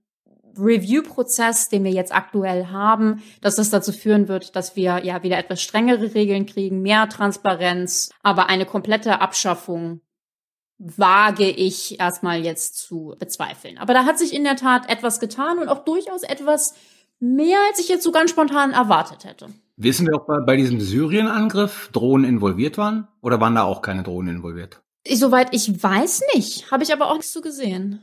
Review-Prozess, den wir jetzt aktuell haben, dass das dazu führen wird, dass wir ja wieder etwas strengere Regeln kriegen, mehr Transparenz, aber eine komplette Abschaffung wage ich erstmal jetzt zu bezweifeln. Aber da hat sich in der Tat etwas getan und auch durchaus etwas mehr, als ich jetzt so ganz spontan erwartet hätte. Wissen wir, ob bei, bei diesem Syrien-Angriff Drohnen involviert waren? Oder waren da auch keine Drohnen involviert? Soweit ich weiß nicht, habe ich aber auch nichts zu gesehen.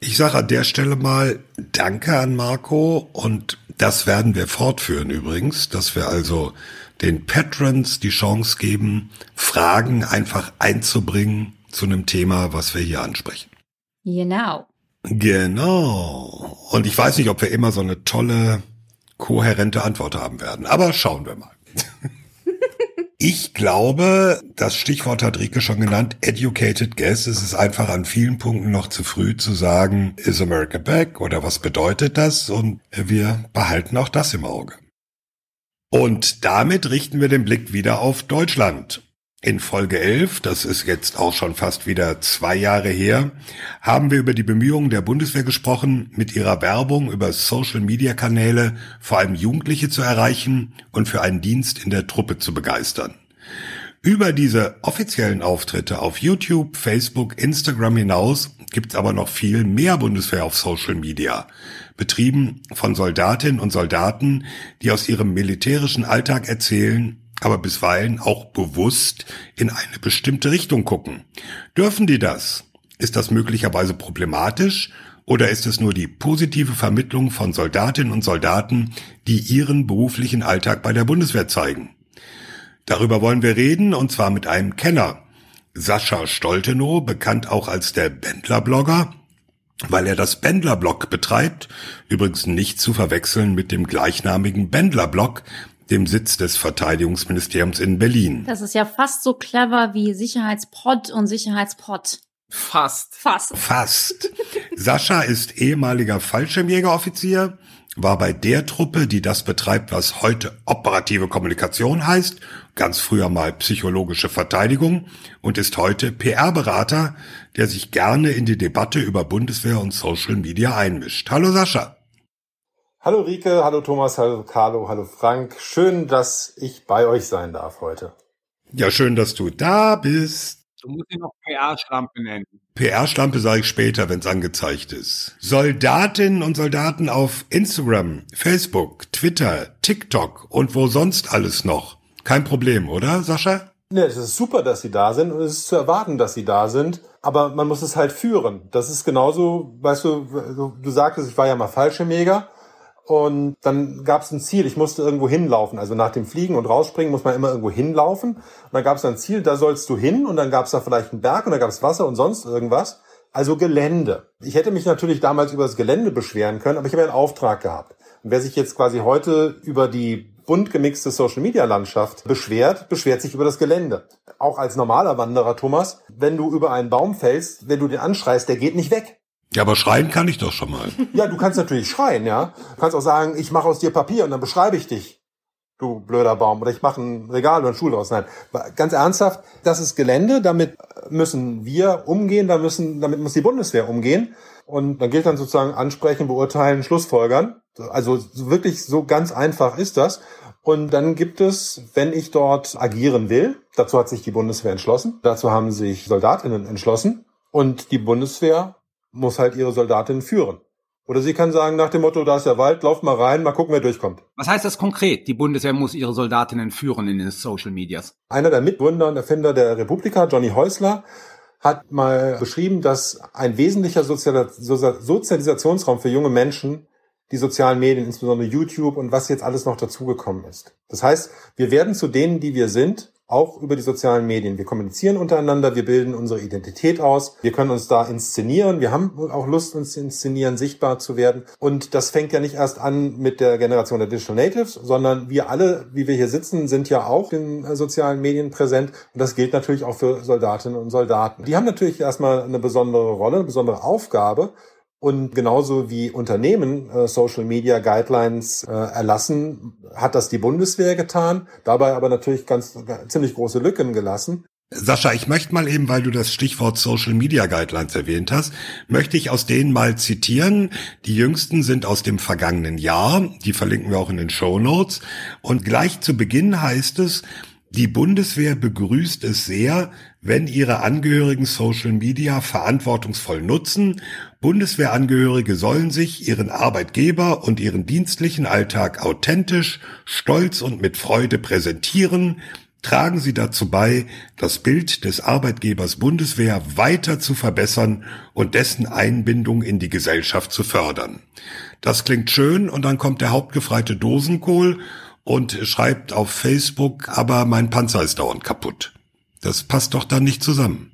Ich sage an der Stelle mal Danke an Marco und das werden wir fortführen übrigens, dass wir also den Patrons die Chance geben, Fragen einfach einzubringen zu einem Thema, was wir hier ansprechen. Genau. Genau. Und ich weiß nicht, ob wir immer so eine tolle, kohärente Antwort haben werden, aber schauen wir mal. Ich glaube, das Stichwort hat Rike schon genannt, educated guess. Es ist einfach an vielen Punkten noch zu früh zu sagen, is America back oder was bedeutet das? Und wir behalten auch das im Auge. Und damit richten wir den Blick wieder auf Deutschland. In Folge 11, das ist jetzt auch schon fast wieder zwei Jahre her, haben wir über die Bemühungen der Bundeswehr gesprochen, mit ihrer Werbung über Social-Media-Kanäle vor allem Jugendliche zu erreichen und für einen Dienst in der Truppe zu begeistern. Über diese offiziellen Auftritte auf YouTube, Facebook, Instagram hinaus gibt es aber noch viel mehr Bundeswehr auf Social Media, betrieben von Soldatinnen und Soldaten, die aus ihrem militärischen Alltag erzählen aber bisweilen auch bewusst in eine bestimmte Richtung gucken. Dürfen die das? Ist das möglicherweise problematisch oder ist es nur die positive Vermittlung von Soldatinnen und Soldaten, die ihren beruflichen Alltag bei der Bundeswehr zeigen? Darüber wollen wir reden und zwar mit einem Kenner. Sascha Stoltenow, bekannt auch als der Bändler-Blogger, weil er das Bändler-Blog betreibt, übrigens nicht zu verwechseln mit dem gleichnamigen Bändler-Blog, dem Sitz des Verteidigungsministeriums in Berlin. Das ist ja fast so clever wie Sicherheitspod und Sicherheitspod. Fast. Fast. Fast. Sascha ist ehemaliger Fallschirmjägeroffizier, war bei der Truppe, die das betreibt, was heute operative Kommunikation heißt, ganz früher mal psychologische Verteidigung und ist heute PR-Berater, der sich gerne in die Debatte über Bundeswehr und Social Media einmischt. Hallo Sascha. Hallo Rike, hallo Thomas, hallo Carlo, hallo Frank. Schön, dass ich bei euch sein darf heute. Ja, schön, dass du da bist. Du musst ihn noch PR-Schlampe nennen. PR-Schlampe sage ich später, wenn es angezeigt ist. Soldatinnen und Soldaten auf Instagram, Facebook, Twitter, TikTok und wo sonst alles noch. Kein Problem, oder, Sascha? Ne, es ist super, dass sie da sind und es ist zu erwarten, dass sie da sind. Aber man muss es halt führen. Das ist genauso, weißt du, du sagtest, ich war ja mal Fallschirmjäger. Und dann gab es ein Ziel, ich musste irgendwo hinlaufen. Also nach dem Fliegen und Rausspringen muss man immer irgendwo hinlaufen. Und dann gab es ein Ziel, da sollst du hin. Und dann gab es da vielleicht einen Berg und da gab es Wasser und sonst irgendwas. Also Gelände. Ich hätte mich natürlich damals über das Gelände beschweren können, aber ich habe einen Auftrag gehabt. Und wer sich jetzt quasi heute über die bunt gemixte Social-Media-Landschaft beschwert, beschwert sich über das Gelände. Auch als normaler Wanderer, Thomas, wenn du über einen Baum fällst, wenn du den anschreist, der geht nicht weg. Ja, aber schreien kann ich doch schon mal. Ja, du kannst natürlich schreien, ja. Du kannst auch sagen, ich mache aus dir Papier und dann beschreibe ich dich, du blöder Baum. Oder ich mache ein Regal oder einen Stuhl draus. Nein, ganz ernsthaft, das ist Gelände, damit müssen wir umgehen, da müssen, damit muss die Bundeswehr umgehen. Und dann gilt dann sozusagen ansprechen, beurteilen, Schlussfolgern. Also wirklich so ganz einfach ist das. Und dann gibt es, wenn ich dort agieren will, dazu hat sich die Bundeswehr entschlossen, dazu haben sich Soldatinnen entschlossen und die Bundeswehr muss halt ihre Soldatinnen führen. Oder sie kann sagen nach dem Motto, da ist der Wald, lauft mal rein, mal gucken, wer durchkommt. Was heißt das konkret? Die Bundeswehr muss ihre Soldatinnen führen in den Social Medias. Einer der Mitgründer und Erfinder der Republika, Johnny Häusler, hat mal beschrieben, dass ein wesentlicher Sozialisationsraum für junge Menschen die sozialen Medien, insbesondere YouTube und was jetzt alles noch dazugekommen ist. Das heißt, wir werden zu denen, die wir sind, auch über die sozialen Medien. Wir kommunizieren untereinander, wir bilden unsere Identität aus, wir können uns da inszenieren, wir haben auch Lust, uns zu inszenieren, sichtbar zu werden. Und das fängt ja nicht erst an mit der Generation der Digital Natives, sondern wir alle, wie wir hier sitzen, sind ja auch in äh, sozialen Medien präsent. Und das gilt natürlich auch für Soldatinnen und Soldaten. Die haben natürlich erstmal eine besondere Rolle, eine besondere Aufgabe. Und genauso wie Unternehmen äh, Social Media Guidelines äh, erlassen, hat das die Bundeswehr getan, dabei aber natürlich ganz ziemlich große Lücken gelassen. Sascha, ich möchte mal eben, weil du das Stichwort Social Media Guidelines erwähnt hast, möchte ich aus denen mal zitieren. Die jüngsten sind aus dem vergangenen Jahr, die verlinken wir auch in den Show Notes. Und gleich zu Beginn heißt es, die Bundeswehr begrüßt es sehr, wenn ihre Angehörigen Social Media verantwortungsvoll nutzen. Bundeswehrangehörige sollen sich ihren Arbeitgeber und ihren dienstlichen Alltag authentisch, stolz und mit Freude präsentieren. Tragen Sie dazu bei, das Bild des Arbeitgebers Bundeswehr weiter zu verbessern und dessen Einbindung in die Gesellschaft zu fördern. Das klingt schön und dann kommt der hauptgefreite Dosenkohl und schreibt auf Facebook, aber mein Panzer ist dauernd kaputt. Das passt doch dann nicht zusammen.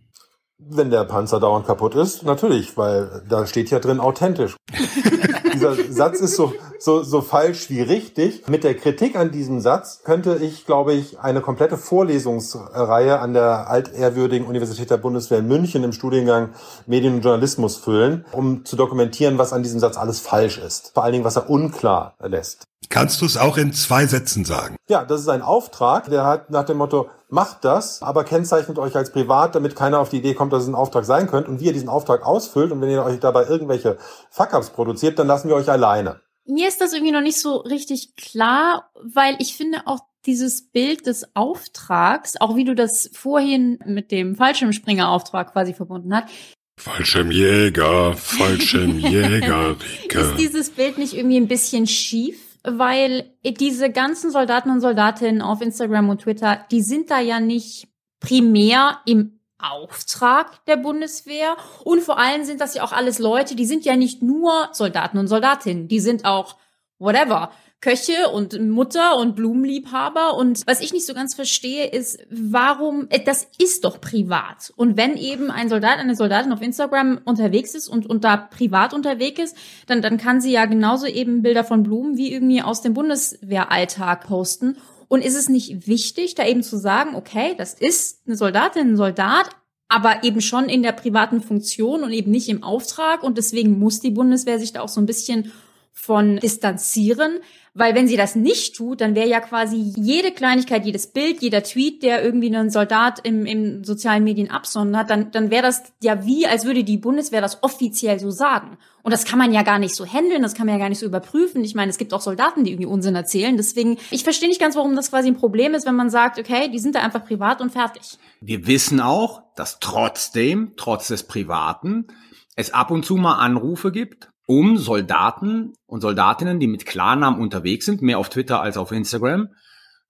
Wenn der Panzer dauernd kaputt ist, natürlich, weil da steht ja drin authentisch. Dieser Satz ist so, so, so falsch wie richtig. Mit der Kritik an diesem Satz könnte ich, glaube ich, eine komplette Vorlesungsreihe an der altehrwürdigen Universität der Bundeswehr in München im Studiengang Medien und Journalismus füllen, um zu dokumentieren, was an diesem Satz alles falsch ist. Vor allen Dingen, was er unklar lässt. Kannst du es auch in zwei Sätzen sagen? Ja, das ist ein Auftrag, der hat nach dem Motto, macht das, aber kennzeichnet euch als privat, damit keiner auf die Idee kommt, dass es ein Auftrag sein könnte. Und wie ihr diesen Auftrag ausfüllt und wenn ihr euch dabei irgendwelche Fuck-Ups produziert, dann lassen wir euch alleine. Mir ist das irgendwie noch nicht so richtig klar, weil ich finde auch dieses Bild des Auftrags, auch wie du das vorhin mit dem Fallschirmspringer-Auftrag quasi verbunden hast, Fallschirmjäger, Fallschirmjäger, ist dieses Bild nicht irgendwie ein bisschen schief? weil diese ganzen Soldaten und Soldatinnen auf Instagram und Twitter, die sind da ja nicht primär im Auftrag der Bundeswehr und vor allem sind das ja auch alles Leute, die sind ja nicht nur Soldaten und Soldatinnen, die sind auch whatever, Köche und Mutter und Blumenliebhaber. Und was ich nicht so ganz verstehe, ist, warum, äh, das ist doch privat. Und wenn eben ein Soldat, eine Soldatin auf Instagram unterwegs ist und, und da privat unterwegs ist, dann, dann kann sie ja genauso eben Bilder von Blumen wie irgendwie aus dem Bundeswehralltag posten. Und ist es nicht wichtig, da eben zu sagen, okay, das ist eine Soldatin, ein Soldat, aber eben schon in der privaten Funktion und eben nicht im Auftrag. Und deswegen muss die Bundeswehr sich da auch so ein bisschen von distanzieren. Weil wenn sie das nicht tut, dann wäre ja quasi jede Kleinigkeit, jedes Bild, jeder Tweet, der irgendwie einen Soldat im, im sozialen Medien absondert, dann, dann wäre das ja wie, als würde die Bundeswehr das offiziell so sagen. Und das kann man ja gar nicht so handeln, das kann man ja gar nicht so überprüfen. Ich meine, es gibt auch Soldaten, die irgendwie Unsinn erzählen. Deswegen, ich verstehe nicht ganz, warum das quasi ein Problem ist, wenn man sagt, okay, die sind da einfach privat und fertig. Wir wissen auch, dass trotzdem, trotz des Privaten, es ab und zu mal Anrufe gibt um Soldaten und Soldatinnen, die mit Klarnamen unterwegs sind, mehr auf Twitter als auf Instagram,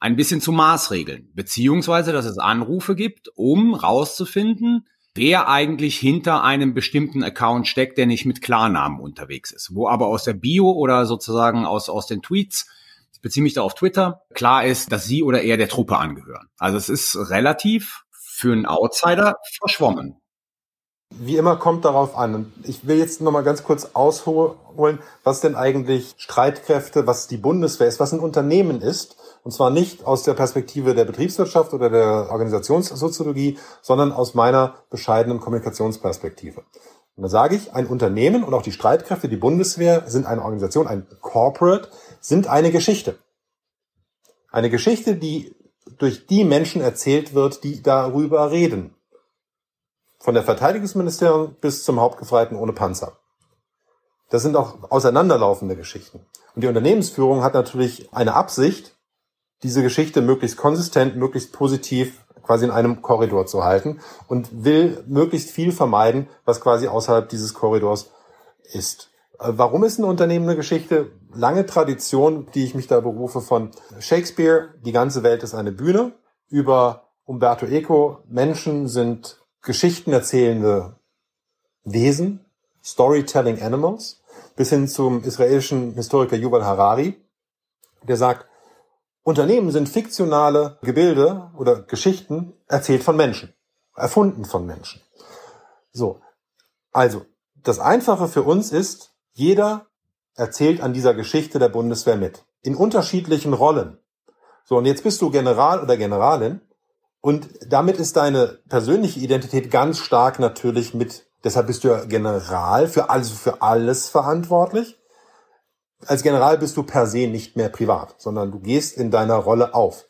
ein bisschen zu maßregeln. Beziehungsweise, dass es Anrufe gibt, um rauszufinden, wer eigentlich hinter einem bestimmten Account steckt, der nicht mit Klarnamen unterwegs ist. Wo aber aus der Bio oder sozusagen aus, aus den Tweets, ich beziehe mich da auf Twitter, klar ist, dass sie oder er der Truppe angehören. Also es ist relativ für einen Outsider verschwommen. Wie immer kommt darauf an. Ich will jetzt nochmal ganz kurz ausholen, was denn eigentlich Streitkräfte, was die Bundeswehr ist, was ein Unternehmen ist. Und zwar nicht aus der Perspektive der Betriebswirtschaft oder der Organisationssoziologie, sondern aus meiner bescheidenen Kommunikationsperspektive. Und da sage ich, ein Unternehmen und auch die Streitkräfte, die Bundeswehr sind eine Organisation, ein Corporate, sind eine Geschichte. Eine Geschichte, die durch die Menschen erzählt wird, die darüber reden. Von der Verteidigungsministerium bis zum Hauptgefreiten ohne Panzer. Das sind auch auseinanderlaufende Geschichten. Und die Unternehmensführung hat natürlich eine Absicht, diese Geschichte möglichst konsistent, möglichst positiv quasi in einem Korridor zu halten und will möglichst viel vermeiden, was quasi außerhalb dieses Korridors ist. Äh, warum ist ein Unternehmen eine Geschichte? Lange Tradition, die ich mich da berufe von Shakespeare, die ganze Welt ist eine Bühne, über Umberto Eco, Menschen sind Geschichten erzählende Wesen, Storytelling Animals, bis hin zum israelischen Historiker Yuval Harari, der sagt, Unternehmen sind fiktionale Gebilde oder Geschichten erzählt von Menschen, erfunden von Menschen. So. Also, das Einfache für uns ist, jeder erzählt an dieser Geschichte der Bundeswehr mit. In unterschiedlichen Rollen. So, und jetzt bist du General oder Generalin und damit ist deine persönliche Identität ganz stark natürlich mit, deshalb bist du ja General für alles, für alles verantwortlich. Als General bist du per se nicht mehr privat, sondern du gehst in deiner Rolle auf.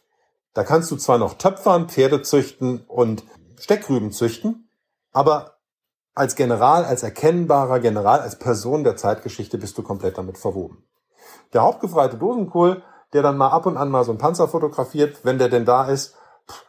Da kannst du zwar noch töpfern, Pferde züchten und Steckrüben züchten, aber als General, als erkennbarer General, als Person der Zeitgeschichte bist du komplett damit verwoben. Der hauptgefreite Dosenkohl, der dann mal ab und an mal so einen Panzer fotografiert, wenn der denn da ist,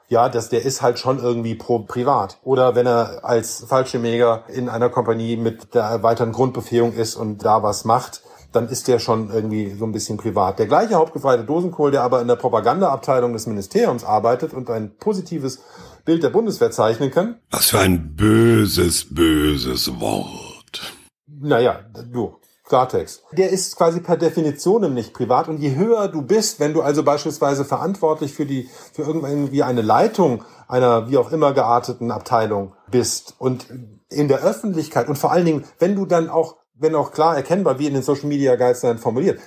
ja, das, der ist halt schon irgendwie pro privat. Oder wenn er als Fallschirmjäger in einer Kompanie mit der erweiterten Grundbefähigung ist und da was macht, dann ist der schon irgendwie so ein bisschen privat. Der gleiche hauptgefreite Dosenkohl, der aber in der Propagandaabteilung des Ministeriums arbeitet und ein positives Bild der Bundeswehr zeichnen kann. Was für ein böses, böses Wort. Naja, du, Klartext. Der ist quasi per Definition nicht privat und je höher du bist, wenn du also beispielsweise verantwortlich für die, für irgendwie eine Leitung einer wie auch immer gearteten Abteilung bist und in der Öffentlichkeit und vor allen Dingen, wenn du dann auch, wenn auch klar erkennbar, wie in den Social Media Guides dann formuliert,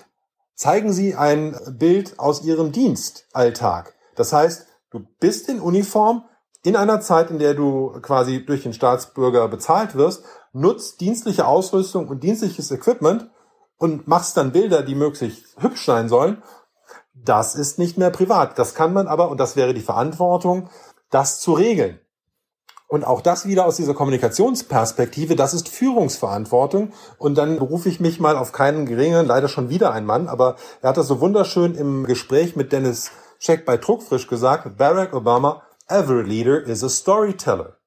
zeigen sie ein Bild aus ihrem Dienstalltag. Das heißt, du bist in Uniform in einer Zeit, in der du quasi durch den Staatsbürger bezahlt wirst nutzt dienstliche Ausrüstung und dienstliches Equipment und machst dann Bilder, die möglichst hübsch sein sollen, das ist nicht mehr privat. Das kann man aber, und das wäre die Verantwortung, das zu regeln. Und auch das wieder aus dieser Kommunikationsperspektive, das ist Führungsverantwortung. Und dann berufe ich mich mal auf keinen geringen, leider schon wieder ein Mann, aber er hat das so wunderschön im Gespräch mit Dennis Scheck bei Druckfrisch gesagt, Barack Obama, every leader is a storyteller.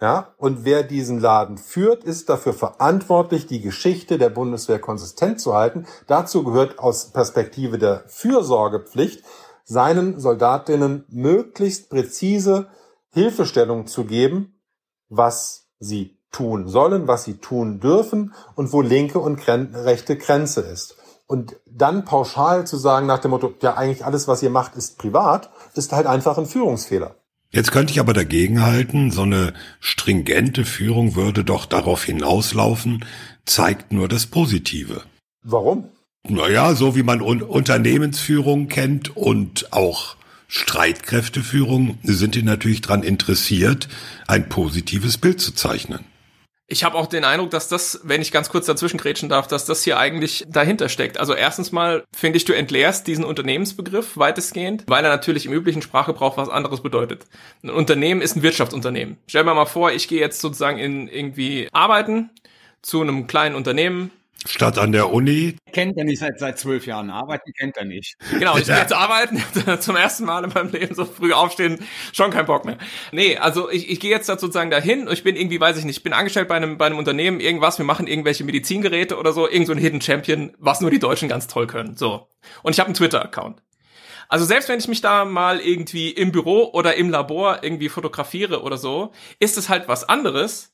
Ja, und wer diesen Laden führt, ist dafür verantwortlich, die Geschichte der Bundeswehr konsistent zu halten. Dazu gehört aus Perspektive der Fürsorgepflicht, seinen Soldatinnen möglichst präzise Hilfestellung zu geben, was sie tun sollen, was sie tun dürfen und wo linke und rechte Grenze ist. Und dann pauschal zu sagen nach dem Motto, ja eigentlich alles, was ihr macht, ist privat, ist halt einfach ein Führungsfehler. Jetzt könnte ich aber dagegen halten, so eine stringente Führung würde doch darauf hinauslaufen, zeigt nur das Positive. Warum? Naja, so wie man Unternehmensführung kennt und auch Streitkräfteführung, sind die natürlich daran interessiert, ein positives Bild zu zeichnen. Ich habe auch den Eindruck, dass das, wenn ich ganz kurz dazwischen grätschen darf, dass das hier eigentlich dahinter steckt. Also erstens mal finde ich, du entleerst diesen Unternehmensbegriff weitestgehend, weil er natürlich im üblichen Sprachgebrauch was anderes bedeutet. Ein Unternehmen ist ein Wirtschaftsunternehmen. Stell mir mal vor, ich gehe jetzt sozusagen in irgendwie arbeiten zu einem kleinen Unternehmen, Statt an der Uni. Kennt er nicht seit, seit zwölf Jahren. Arbeiten kennt er nicht. Genau, ich will jetzt arbeiten, zum ersten Mal in meinem Leben so früh aufstehen, schon kein Bock mehr. Nee, also ich, ich gehe jetzt da sozusagen dahin und ich bin irgendwie, weiß ich nicht, ich bin angestellt bei einem, bei einem Unternehmen, irgendwas, wir machen irgendwelche Medizingeräte oder so, irgend so ein Hidden Champion, was nur die Deutschen ganz toll können. So. Und ich habe einen Twitter-Account. Also selbst wenn ich mich da mal irgendwie im Büro oder im Labor irgendwie fotografiere oder so, ist es halt was anderes,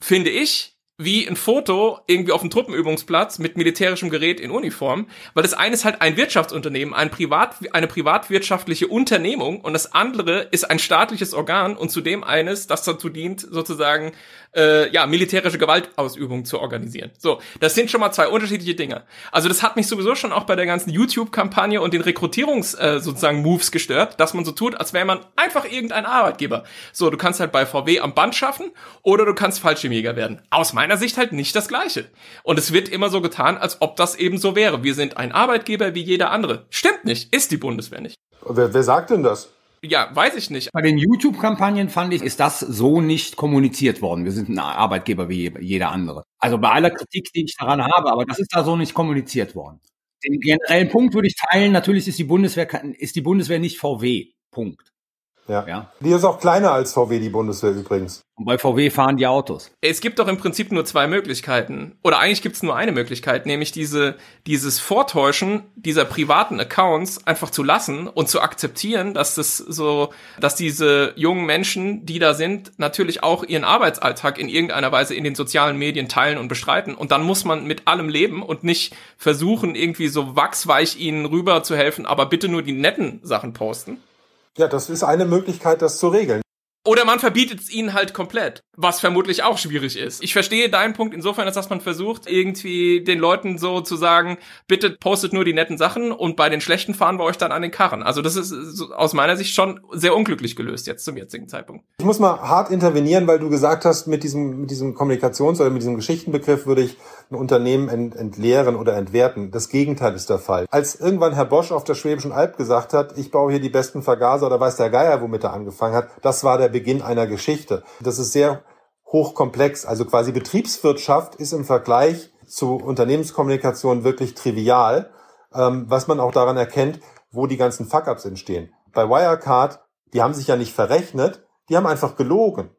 finde ich, wie ein Foto irgendwie auf dem Truppenübungsplatz mit militärischem Gerät in Uniform, weil das eine ist halt ein Wirtschaftsunternehmen, ein Privat, eine privatwirtschaftliche Unternehmung und das andere ist ein staatliches Organ und zudem eines, das dazu dient, sozusagen äh, ja militärische Gewaltausübung zu organisieren. So, das sind schon mal zwei unterschiedliche Dinge. Also das hat mich sowieso schon auch bei der ganzen YouTube-Kampagne und den Rekrutierungs äh, sozusagen Moves gestört, dass man so tut, als wäre man einfach irgendein Arbeitgeber. So, du kannst halt bei VW am Band schaffen oder du kannst Fallschirmjäger werden. Aus meiner Sicht halt nicht das Gleiche. Und es wird immer so getan, als ob das eben so wäre. Wir sind ein Arbeitgeber wie jeder andere. Stimmt nicht, ist die Bundeswehr nicht. Wer, wer sagt denn das? Ja, weiß ich nicht. Bei den YouTube-Kampagnen fand ich, ist das so nicht kommuniziert worden. Wir sind ein Arbeitgeber wie jeder andere. Also bei aller Kritik, die ich daran habe, aber das ist da so nicht kommuniziert worden. Den generellen Punkt würde ich teilen. Natürlich ist die Bundeswehr, ist die Bundeswehr nicht VW. Punkt. Ja. ja. Die ist auch kleiner als VW, die Bundeswehr übrigens. Und bei VW fahren die Autos. Es gibt doch im Prinzip nur zwei Möglichkeiten. Oder eigentlich gibt es nur eine Möglichkeit, nämlich diese, dieses Vortäuschen dieser privaten Accounts einfach zu lassen und zu akzeptieren, dass das so, dass diese jungen Menschen, die da sind, natürlich auch ihren Arbeitsalltag in irgendeiner Weise in den sozialen Medien teilen und bestreiten. Und dann muss man mit allem leben und nicht versuchen, irgendwie so wachsweich ihnen rüber zu helfen, aber bitte nur die netten Sachen posten. Ja, das ist eine Möglichkeit, das zu regeln. Oder man verbietet es ihnen halt komplett, was vermutlich auch schwierig ist. Ich verstehe deinen Punkt insofern, als dass man versucht, irgendwie den Leuten so zu sagen, bitte postet nur die netten Sachen und bei den schlechten fahren wir euch dann an den Karren. Also das ist aus meiner Sicht schon sehr unglücklich gelöst jetzt zum jetzigen Zeitpunkt. Ich muss mal hart intervenieren, weil du gesagt hast, mit diesem, mit diesem Kommunikations- oder mit diesem Geschichtenbegriff würde ich ein Unternehmen ent, entleeren oder entwerten. Das Gegenteil ist der Fall. Als irgendwann Herr Bosch auf der Schwäbischen Alb gesagt hat, ich baue hier die besten Vergaser oder weiß der Geier, womit er angefangen hat, das war der Beginn einer Geschichte. Das ist sehr hochkomplex. Also quasi Betriebswirtschaft ist im Vergleich zu Unternehmenskommunikation wirklich trivial, ähm, was man auch daran erkennt, wo die ganzen Fuck-ups entstehen. Bei Wirecard, die haben sich ja nicht verrechnet, die haben einfach gelogen.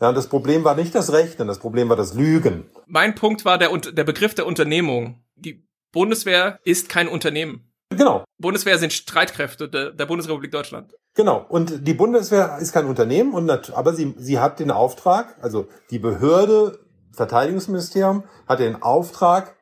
Ja, das Problem war nicht das Rechnen, das Problem war das Lügen. Mein Punkt war der, der Begriff der Unternehmung. Die Bundeswehr ist kein Unternehmen. Genau. Bundeswehr sind Streitkräfte der, der Bundesrepublik Deutschland. Genau. Und die Bundeswehr ist kein Unternehmen, und aber sie, sie hat den Auftrag, also die Behörde, Verteidigungsministerium, hat den Auftrag,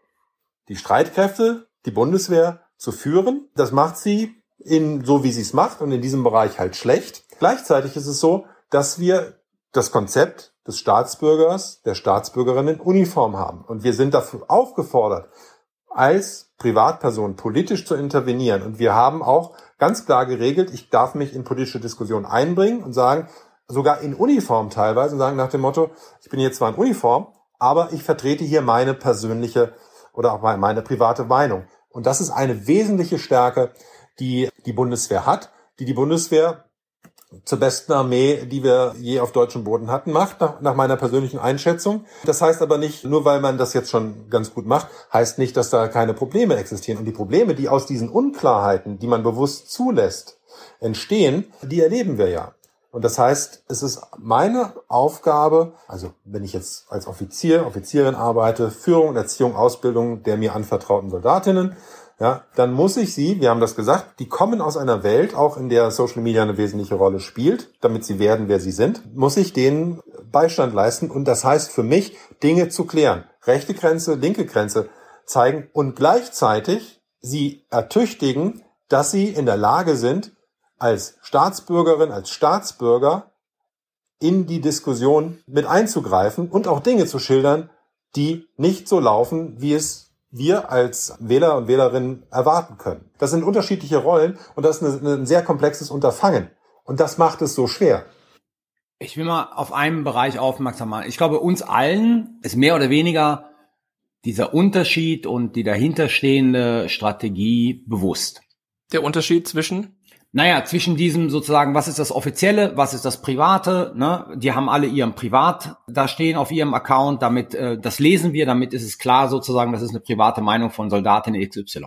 die Streitkräfte, die Bundeswehr zu führen. Das macht sie in, so wie sie es macht und in diesem Bereich halt schlecht. Gleichzeitig ist es so, dass wir das Konzept des Staatsbürgers, der Staatsbürgerin in Uniform haben. Und wir sind dafür aufgefordert, als Privatperson politisch zu intervenieren. Und wir haben auch ganz klar geregelt, ich darf mich in politische Diskussionen einbringen und sagen, sogar in Uniform teilweise, und sagen nach dem Motto, ich bin jetzt zwar in Uniform, aber ich vertrete hier meine persönliche oder auch meine private Meinung. Und das ist eine wesentliche Stärke, die die Bundeswehr hat, die die Bundeswehr zur besten Armee, die wir je auf deutschem Boden hatten, macht, nach, nach, meiner persönlichen Einschätzung. Das heißt aber nicht, nur weil man das jetzt schon ganz gut macht, heißt nicht, dass da keine Probleme existieren. Und die Probleme, die aus diesen Unklarheiten, die man bewusst zulässt, entstehen, die erleben wir ja. Und das heißt, es ist meine Aufgabe, also wenn ich jetzt als Offizier, Offizierin arbeite, Führung, Erziehung, Ausbildung der mir anvertrauten Soldatinnen, ja, dann muss ich sie, wir haben das gesagt, die kommen aus einer Welt, auch in der Social Media eine wesentliche Rolle spielt, damit sie werden, wer sie sind, muss ich denen Beistand leisten. Und das heißt für mich, Dinge zu klären. Rechte Grenze, linke Grenze zeigen und gleichzeitig sie ertüchtigen, dass sie in der Lage sind, als Staatsbürgerin, als Staatsbürger in die Diskussion mit einzugreifen und auch Dinge zu schildern, die nicht so laufen, wie es wir als Wähler und Wählerinnen erwarten können. Das sind unterschiedliche Rollen und das ist ein sehr komplexes Unterfangen. Und das macht es so schwer. Ich will mal auf einen Bereich aufmerksam machen. Ich glaube, uns allen ist mehr oder weniger dieser Unterschied und die dahinterstehende Strategie bewusst. Der Unterschied zwischen? Naja, zwischen diesem sozusagen, was ist das Offizielle, was ist das Private, ne? Die haben alle ihren Privat da stehen auf ihrem Account, damit, äh, das lesen wir, damit ist es klar sozusagen, das ist eine private Meinung von Soldatin XY.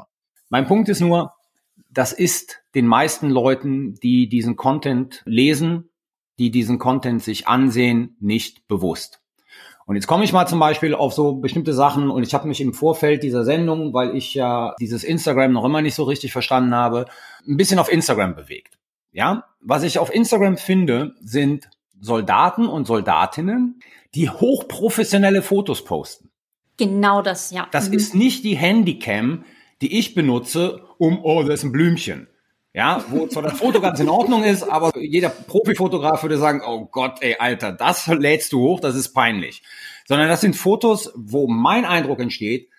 Mein Punkt ist nur, das ist den meisten Leuten, die diesen Content lesen, die diesen Content sich ansehen, nicht bewusst. Und jetzt komme ich mal zum Beispiel auf so bestimmte Sachen und ich habe mich im Vorfeld dieser Sendung, weil ich ja dieses Instagram noch immer nicht so richtig verstanden habe, ein bisschen auf Instagram bewegt. Ja, was ich auf Instagram finde, sind Soldaten und Soldatinnen, die hochprofessionelle Fotos posten. Genau das, ja. Das mhm. ist nicht die Handycam, die ich benutze, um, oh, da ist ein Blümchen. Ja, wo zwar das Foto ganz in Ordnung ist, aber jeder Profifotograf würde sagen, oh Gott, ey, Alter, das lädst du hoch, das ist peinlich. Sondern das sind Fotos, wo mein Eindruck entsteht,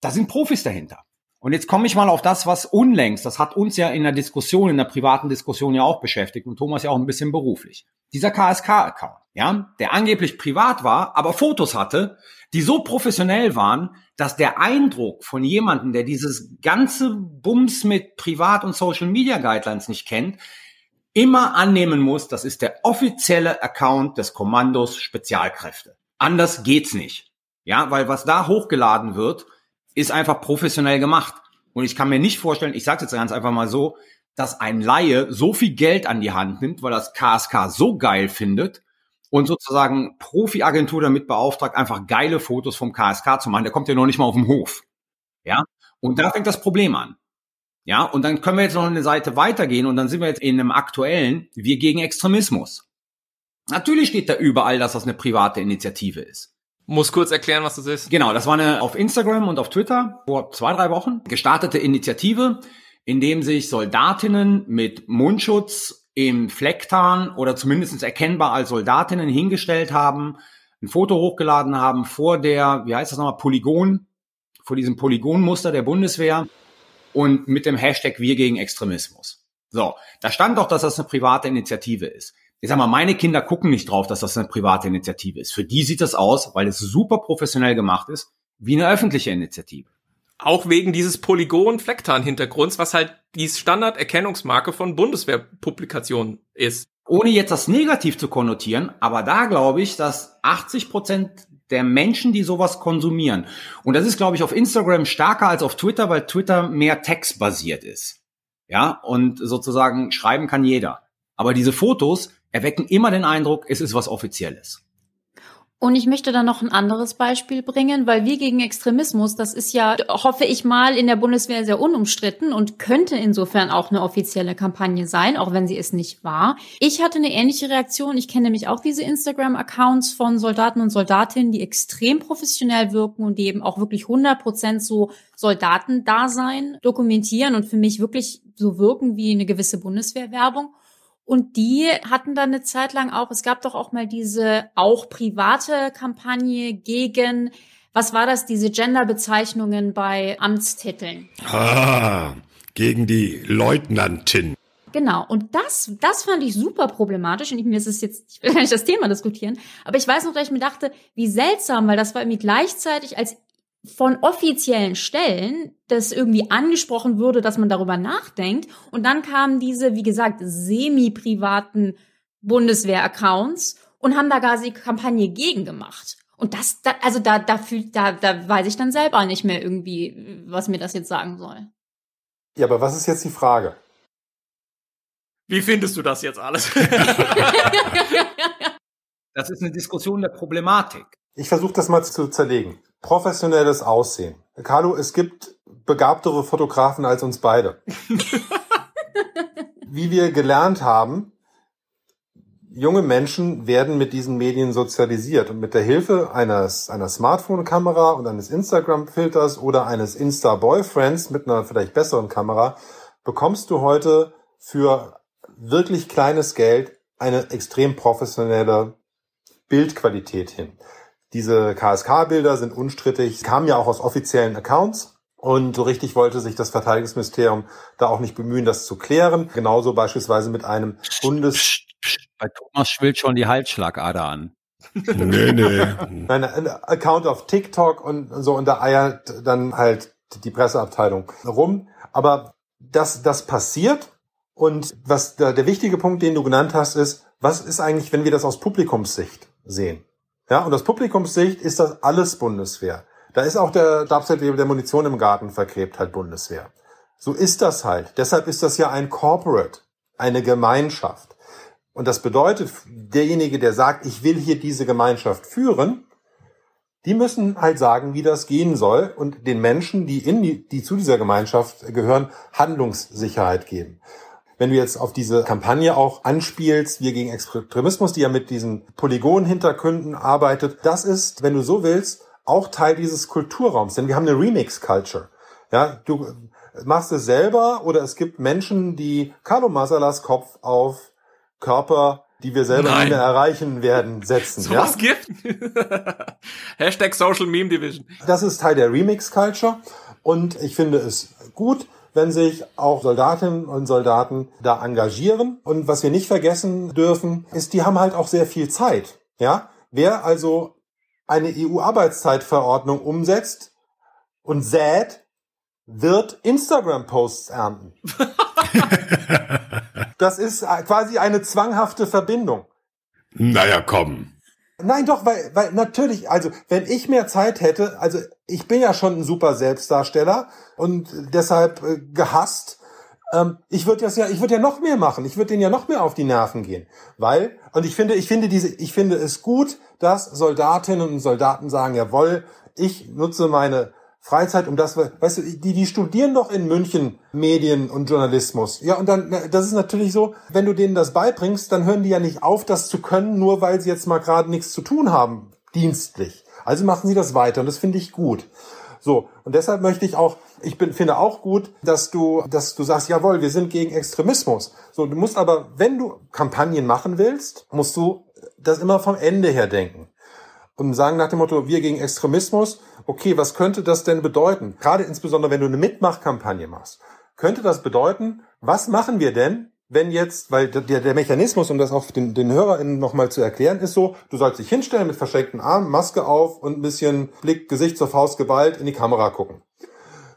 da sind Profis dahinter. Und jetzt komme ich mal auf das, was unlängst, das hat uns ja in der Diskussion, in der privaten Diskussion ja auch beschäftigt und Thomas ja auch ein bisschen beruflich. Dieser KSK-Account, ja, der angeblich privat war, aber Fotos hatte, die so professionell waren, dass der Eindruck von jemandem, der dieses ganze Bums mit Privat- und Social-Media Guidelines nicht kennt, immer annehmen muss, das ist der offizielle Account des Kommandos Spezialkräfte. Anders geht's nicht. Ja, weil was da hochgeladen wird, ist einfach professionell gemacht. Und ich kann mir nicht vorstellen, ich sage jetzt ganz einfach mal so, dass ein Laie so viel Geld an die Hand nimmt, weil das KSK so geil findet und sozusagen Profi-Agentur damit beauftragt, einfach geile Fotos vom KSK zu machen. Der kommt ja noch nicht mal auf den Hof. Ja. Und da fängt das Problem an. Ja. Und dann können wir jetzt noch eine Seite weitergehen und dann sind wir jetzt in einem aktuellen Wir gegen Extremismus. Natürlich steht da überall, dass das eine private Initiative ist. Muss kurz erklären, was das ist. Genau, das war eine auf Instagram und auf Twitter vor zwei, drei Wochen gestartete Initiative, in dem sich Soldatinnen mit Mundschutz im Flecktarn oder zumindest erkennbar als Soldatinnen hingestellt haben, ein Foto hochgeladen haben vor der, wie heißt das nochmal, Polygon, vor diesem Polygonmuster der Bundeswehr und mit dem Hashtag Wir gegen Extremismus. So, da stand doch, dass das eine private Initiative ist ich sag mal, meine Kinder gucken nicht drauf, dass das eine private Initiative ist. Für die sieht das aus, weil es super professionell gemacht ist, wie eine öffentliche Initiative. Auch wegen dieses Polygon-Flecktarn-Hintergrunds, was halt die Standarderkennungsmarke von Bundeswehrpublikationen ist. Ohne jetzt das negativ zu konnotieren, aber da glaube ich, dass 80 Prozent der Menschen, die sowas konsumieren, und das ist, glaube ich, auf Instagram stärker als auf Twitter, weil Twitter mehr textbasiert ist. Ja, und sozusagen schreiben kann jeder. Aber diese Fotos erwecken immer den Eindruck, es ist was Offizielles. Und ich möchte da noch ein anderes Beispiel bringen, weil wir gegen Extremismus, das ist ja, hoffe ich mal, in der Bundeswehr sehr unumstritten und könnte insofern auch eine offizielle Kampagne sein, auch wenn sie es nicht war. Ich hatte eine ähnliche Reaktion. Ich kenne nämlich auch diese Instagram-Accounts von Soldaten und Soldatinnen, die extrem professionell wirken und die eben auch wirklich 100 Prozent so Soldatendasein dokumentieren und für mich wirklich so wirken wie eine gewisse Bundeswehrwerbung. Und die hatten dann eine Zeit lang auch, es gab doch auch mal diese auch private Kampagne gegen, was war das, diese Genderbezeichnungen bei Amtstiteln. Ah, gegen die Leutnantin. Genau, und das, das fand ich super problematisch. Und ich, mir ist es jetzt, ich will gar nicht das Thema diskutieren, aber ich weiß noch, dass ich mir dachte, wie seltsam, weil das war irgendwie gleichzeitig als von offiziellen Stellen das irgendwie angesprochen würde, dass man darüber nachdenkt. Und dann kamen diese, wie gesagt, semi-privaten Bundeswehr-Accounts und haben da gar die Kampagne gegen gemacht. Und das, da, also da, da fühlt, da, da weiß ich dann selber nicht mehr irgendwie, was mir das jetzt sagen soll. Ja, aber was ist jetzt die Frage? Wie findest du das jetzt alles? das ist eine Diskussion der Problematik. Ich versuche das mal zu zerlegen professionelles Aussehen. Carlo, es gibt begabtere Fotografen als uns beide. Wie wir gelernt haben, junge Menschen werden mit diesen Medien sozialisiert und mit der Hilfe eines, einer Smartphone-Kamera und eines Instagram-Filters oder eines Insta-Boyfriends mit einer vielleicht besseren Kamera bekommst du heute für wirklich kleines Geld eine extrem professionelle Bildqualität hin. Diese KSK-Bilder sind unstrittig, kamen ja auch aus offiziellen Accounts. Und so richtig wollte sich das Verteidigungsministerium da auch nicht bemühen, das zu klären. Genauso beispielsweise mit einem Bundes... Bei Thomas schwillt schon die Halsschlagader an. nee, nee. Ein Account auf TikTok und so, und da eiert dann halt die Presseabteilung rum. Aber das, das passiert. Und was der, der wichtige Punkt, den du genannt hast, ist, was ist eigentlich, wenn wir das aus Publikumssicht sehen? Ja, und aus Publikumssicht ist das alles Bundeswehr. Da ist auch der Dubstep, der Munition im Garten vergräbt, halt Bundeswehr. So ist das halt. Deshalb ist das ja ein Corporate, eine Gemeinschaft. Und das bedeutet, derjenige, der sagt, ich will hier diese Gemeinschaft führen, die müssen halt sagen, wie das gehen soll und den Menschen, die in die, die zu dieser Gemeinschaft gehören, Handlungssicherheit geben wenn du jetzt auf diese Kampagne auch anspielst, wir gegen Extremismus, die ja mit diesen Polygon-Hintergründen arbeitet, das ist, wenn du so willst, auch Teil dieses Kulturraums, denn wir haben eine Remix-Culture. Ja, du machst es selber oder es gibt Menschen, die Carlo Masalas Kopf auf Körper, die wir selber Nein. nicht mehr erreichen werden, setzen. So ja? was gibt? Hashtag Social Meme Division. Das ist Teil der Remix-Culture und ich finde es gut, wenn sich auch Soldatinnen und Soldaten da engagieren. Und was wir nicht vergessen dürfen, ist, die haben halt auch sehr viel Zeit. Ja, wer also eine EU-Arbeitszeitverordnung umsetzt und sät, wird Instagram-Posts ernten. das ist quasi eine zwanghafte Verbindung. Naja, komm. Nein, doch, weil, weil natürlich, also wenn ich mehr Zeit hätte, also ich bin ja schon ein super Selbstdarsteller und deshalb äh, gehasst, ähm, ich würde das ja, ich würde ja noch mehr machen. Ich würde denen ja noch mehr auf die Nerven gehen, weil und ich finde, ich finde diese, ich finde es gut, dass Soldatinnen und Soldaten sagen, jawohl, ich nutze meine Freizeit, um das, weißt du, die, die studieren doch in München Medien und Journalismus. Ja, und dann, das ist natürlich so, wenn du denen das beibringst, dann hören die ja nicht auf, das zu können, nur weil sie jetzt mal gerade nichts zu tun haben, dienstlich. Also machen sie das weiter und das finde ich gut. So, und deshalb möchte ich auch, ich bin, finde auch gut, dass du, dass du sagst, jawohl, wir sind gegen Extremismus. So, du musst aber, wenn du Kampagnen machen willst, musst du das immer vom Ende her denken. Und sagen nach dem Motto, wir gegen Extremismus, okay, was könnte das denn bedeuten? Gerade insbesondere, wenn du eine Mitmachkampagne machst. Könnte das bedeuten, was machen wir denn, wenn jetzt, weil der, der Mechanismus, um das auch den, den HörerInnen nochmal zu erklären, ist so, du sollst dich hinstellen mit verschränkten Armen, Maske auf und ein bisschen Blick, Gesicht zur Faust geballt in die Kamera gucken.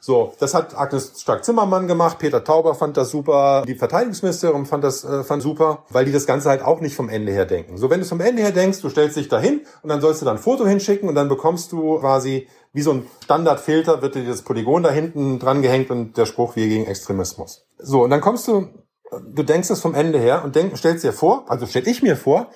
So, das hat Agnes Stark-Zimmermann gemacht, Peter Tauber fand das super, die Verteidigungsministerin fand das äh, fand super, weil die das Ganze halt auch nicht vom Ende her denken. So, wenn du es vom Ende her denkst, du stellst dich dahin und dann sollst du dann ein Foto hinschicken und dann bekommst du quasi wie so ein Standardfilter wird dir das Polygon da hinten dran gehängt und der Spruch wir gegen Extremismus. So, und dann kommst du, du denkst es vom Ende her und denk, stellst dir vor, also stell ich mir vor,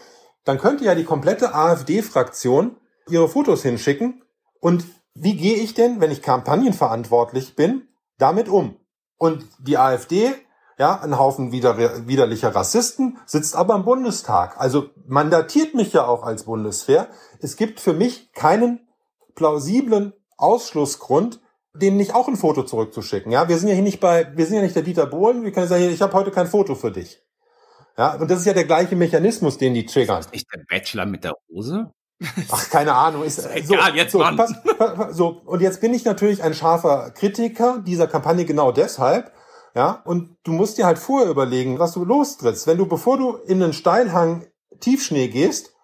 dann könnte ja die komplette AfD-Fraktion ihre Fotos hinschicken und wie gehe ich denn, wenn ich kampagnenverantwortlich bin, damit um? Und die AfD, ja, ein Haufen wider, widerlicher Rassisten, sitzt aber im Bundestag. Also mandatiert mich ja auch als Bundeswehr. Es gibt für mich keinen plausiblen Ausschlussgrund, denen nicht auch ein Foto zurückzuschicken. Ja, wir sind ja hier nicht bei, wir sind ja nicht der Dieter Bohlen. Wir können sagen, ich habe heute kein Foto für dich. Ja, und das ist ja der gleiche Mechanismus, den die triggern. Ist nicht der Bachelor mit der Hose? Ach, keine Ahnung. Ist, ist egal, so, jetzt so, pass, pass, so, und jetzt bin ich natürlich ein scharfer Kritiker dieser Kampagne genau deshalb. Ja, und du musst dir halt vorher überlegen, was du lostrittst. Wenn du, bevor du in einen Steilhang Tiefschnee gehst,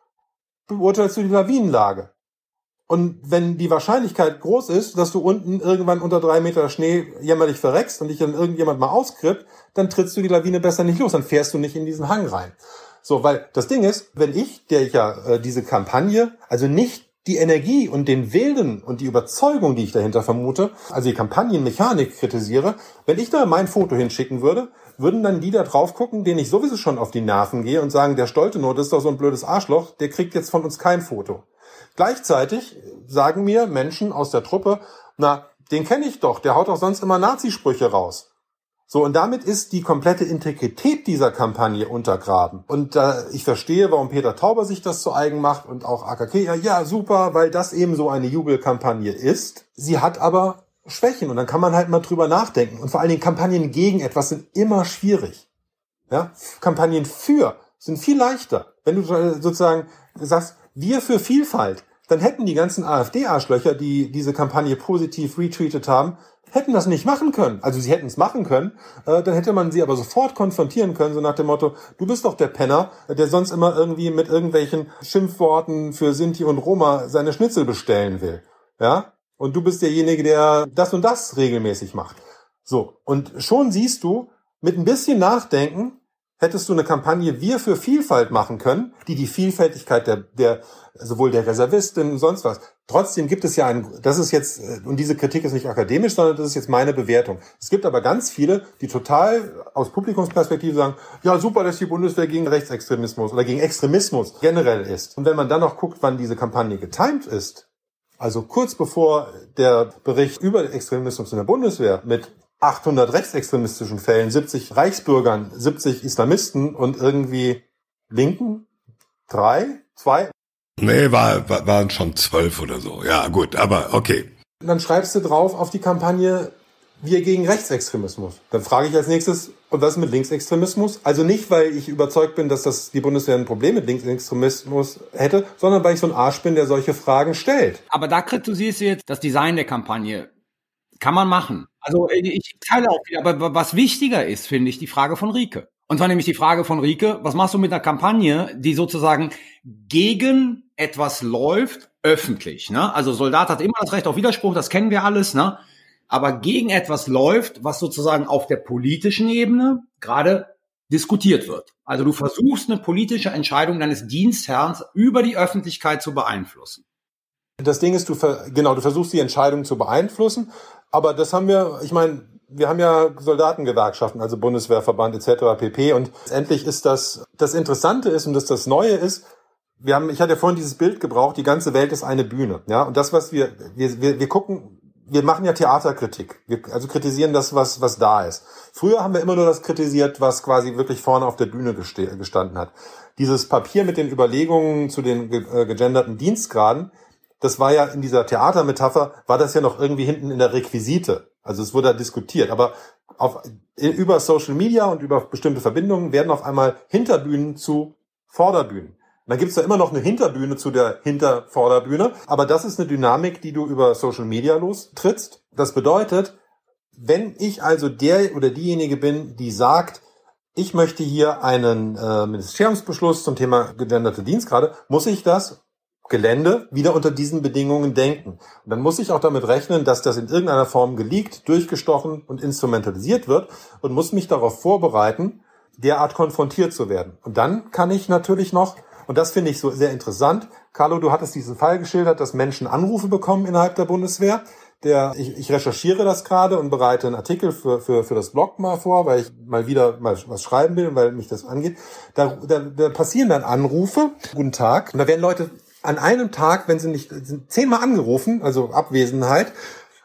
beurteilst du die Lawinenlage. Und wenn die Wahrscheinlichkeit groß ist, dass du unten irgendwann unter drei Meter Schnee jämmerlich verreckst und dich dann irgendjemand mal auskrippt, dann trittst du die Lawine besser nicht los, dann fährst du nicht in diesen Hang rein. So, weil das Ding ist, wenn ich, der ich ja äh, diese Kampagne, also nicht die Energie und den Willen und die Überzeugung, die ich dahinter vermute, also die Kampagnenmechanik kritisiere, wenn ich da mein Foto hinschicken würde, würden dann die da drauf gucken, denen ich sowieso schon auf die Nerven gehe und sagen, der Stoltenot ist doch so ein blödes Arschloch, der kriegt jetzt von uns kein Foto. Gleichzeitig sagen mir Menschen aus der Truppe, na, den kenne ich doch, der haut doch sonst immer Nazisprüche raus. So, und damit ist die komplette Integrität dieser Kampagne untergraben. Und äh, ich verstehe, warum Peter Tauber sich das zu eigen macht und auch AKK, ja, ja, super, weil das eben so eine Jubelkampagne ist. Sie hat aber Schwächen und dann kann man halt mal drüber nachdenken. Und vor allen Dingen Kampagnen gegen etwas sind immer schwierig. Ja? Kampagnen für sind viel leichter. Wenn du sozusagen sagst, wir für Vielfalt, dann hätten die ganzen AfD-Arschlöcher, die diese Kampagne positiv retweetet haben, hätten das nicht machen können. Also sie hätten es machen können, äh, dann hätte man sie aber sofort konfrontieren können, so nach dem Motto, du bist doch der Penner, der sonst immer irgendwie mit irgendwelchen Schimpfworten für Sinti und Roma seine Schnitzel bestellen will. Ja? Und du bist derjenige, der das und das regelmäßig macht. So. Und schon siehst du, mit ein bisschen Nachdenken, hättest du eine Kampagne Wir für Vielfalt machen können, die die Vielfältigkeit der, der sowohl der Reservistin und sonst was. Trotzdem gibt es ja ein, das ist jetzt, äh, und diese Kritik ist nicht akademisch, sondern das ist jetzt meine Bewertung. Es gibt aber ganz viele, die total aus Publikumsperspektive sagen, ja super, dass die Bundeswehr gegen Rechtsextremismus oder gegen Extremismus generell ist. Und wenn man dann noch guckt, wann diese Kampagne getimt ist, also kurz bevor der Bericht über Extremismus in der Bundeswehr mit 800 rechtsextremistischen Fällen, 70 Reichsbürgern, 70 Islamisten und irgendwie Linken, drei, zwei. Nee, war, war, waren schon zwölf oder so. Ja, gut, aber okay. Dann schreibst du drauf auf die Kampagne Wir gegen Rechtsextremismus. Dann frage ich als nächstes, und was mit Linksextremismus? Also nicht, weil ich überzeugt bin, dass das die Bundeswehr ein Problem mit Linksextremismus hätte, sondern weil ich so ein Arsch bin, der solche Fragen stellt. Aber da kritisierst du jetzt das Design der Kampagne. Kann man machen. Also ich teile auch wieder, aber was wichtiger ist, finde ich, die Frage von Rike. Und zwar nämlich die Frage von Rike, was machst du mit einer Kampagne, die sozusagen gegen etwas läuft, öffentlich, ne? Also Soldat hat immer das Recht auf Widerspruch, das kennen wir alles, ne? Aber gegen etwas läuft, was sozusagen auf der politischen Ebene gerade diskutiert wird. Also du versuchst eine politische Entscheidung deines Dienstherrn über die Öffentlichkeit zu beeinflussen. Das Ding ist, du genau, du versuchst die Entscheidung zu beeinflussen, aber das haben wir, ich meine, wir haben ja Soldatengewerkschaften, also Bundeswehrverband etc. pp. Und endlich ist das, das Interessante ist und das das Neue ist, wir haben, ich hatte ja vorhin dieses Bild gebraucht, die ganze Welt ist eine Bühne. Ja, und das, was wir, wir, wir, wir gucken, wir machen ja Theaterkritik. Wir also kritisieren das, was, was da ist. Früher haben wir immer nur das kritisiert, was quasi wirklich vorne auf der Bühne gestanden hat. Dieses Papier mit den Überlegungen zu den äh, gegenderten Dienstgraden, das war ja in dieser Theatermetapher, war das ja noch irgendwie hinten in der Requisite. Also es wurde da diskutiert. Aber auf, über Social Media und über bestimmte Verbindungen werden auf einmal Hinterbühnen zu Vorderbühnen. dann gibt es da immer noch eine Hinterbühne zu der Hintervorderbühne. Aber das ist eine Dynamik, die du über Social Media lostrittst. Das bedeutet, wenn ich also der oder diejenige bin, die sagt, ich möchte hier einen äh, Ministeriumsbeschluss zum Thema gegenderte Dienstgrade, muss ich das Gelände wieder unter diesen Bedingungen denken. Und dann muss ich auch damit rechnen, dass das in irgendeiner Form geleakt, durchgestochen und instrumentalisiert wird und muss mich darauf vorbereiten, derart konfrontiert zu werden. Und dann kann ich natürlich noch, und das finde ich so sehr interessant, Carlo, du hattest diesen Fall geschildert, dass Menschen Anrufe bekommen innerhalb der Bundeswehr. Der, ich, ich recherchiere das gerade und bereite einen Artikel für, für, für das Blog mal vor, weil ich mal wieder mal was schreiben will, weil mich das angeht. Da, da, da passieren dann Anrufe, guten Tag, und da werden Leute an einem Tag, wenn sie nicht, sind zehnmal angerufen, also Abwesenheit,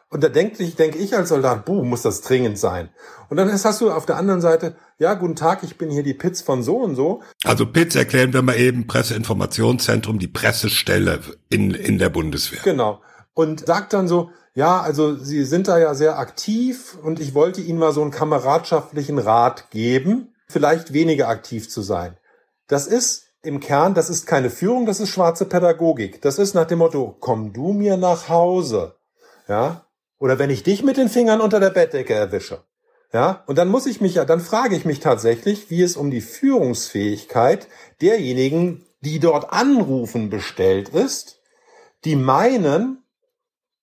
und da denke ich, denke ich als Soldat, buh, muss das dringend sein. Und dann hast du auf der anderen Seite, ja, guten Tag, ich bin hier die Pitz von so und so. Also Pitz erklären wir mal eben Presseinformationszentrum, die Pressestelle in, in der Bundeswehr. Genau. Und sagt dann so, ja, also Sie sind da ja sehr aktiv und ich wollte Ihnen mal so einen kameradschaftlichen Rat geben, vielleicht weniger aktiv zu sein. Das ist im Kern, das ist keine Führung, das ist schwarze Pädagogik. Das ist nach dem Motto, komm du mir nach Hause. Ja? Oder wenn ich dich mit den Fingern unter der Bettdecke erwische. Ja? Und dann muss ich mich ja, dann frage ich mich tatsächlich, wie es um die Führungsfähigkeit derjenigen, die dort anrufen, bestellt ist, die meinen,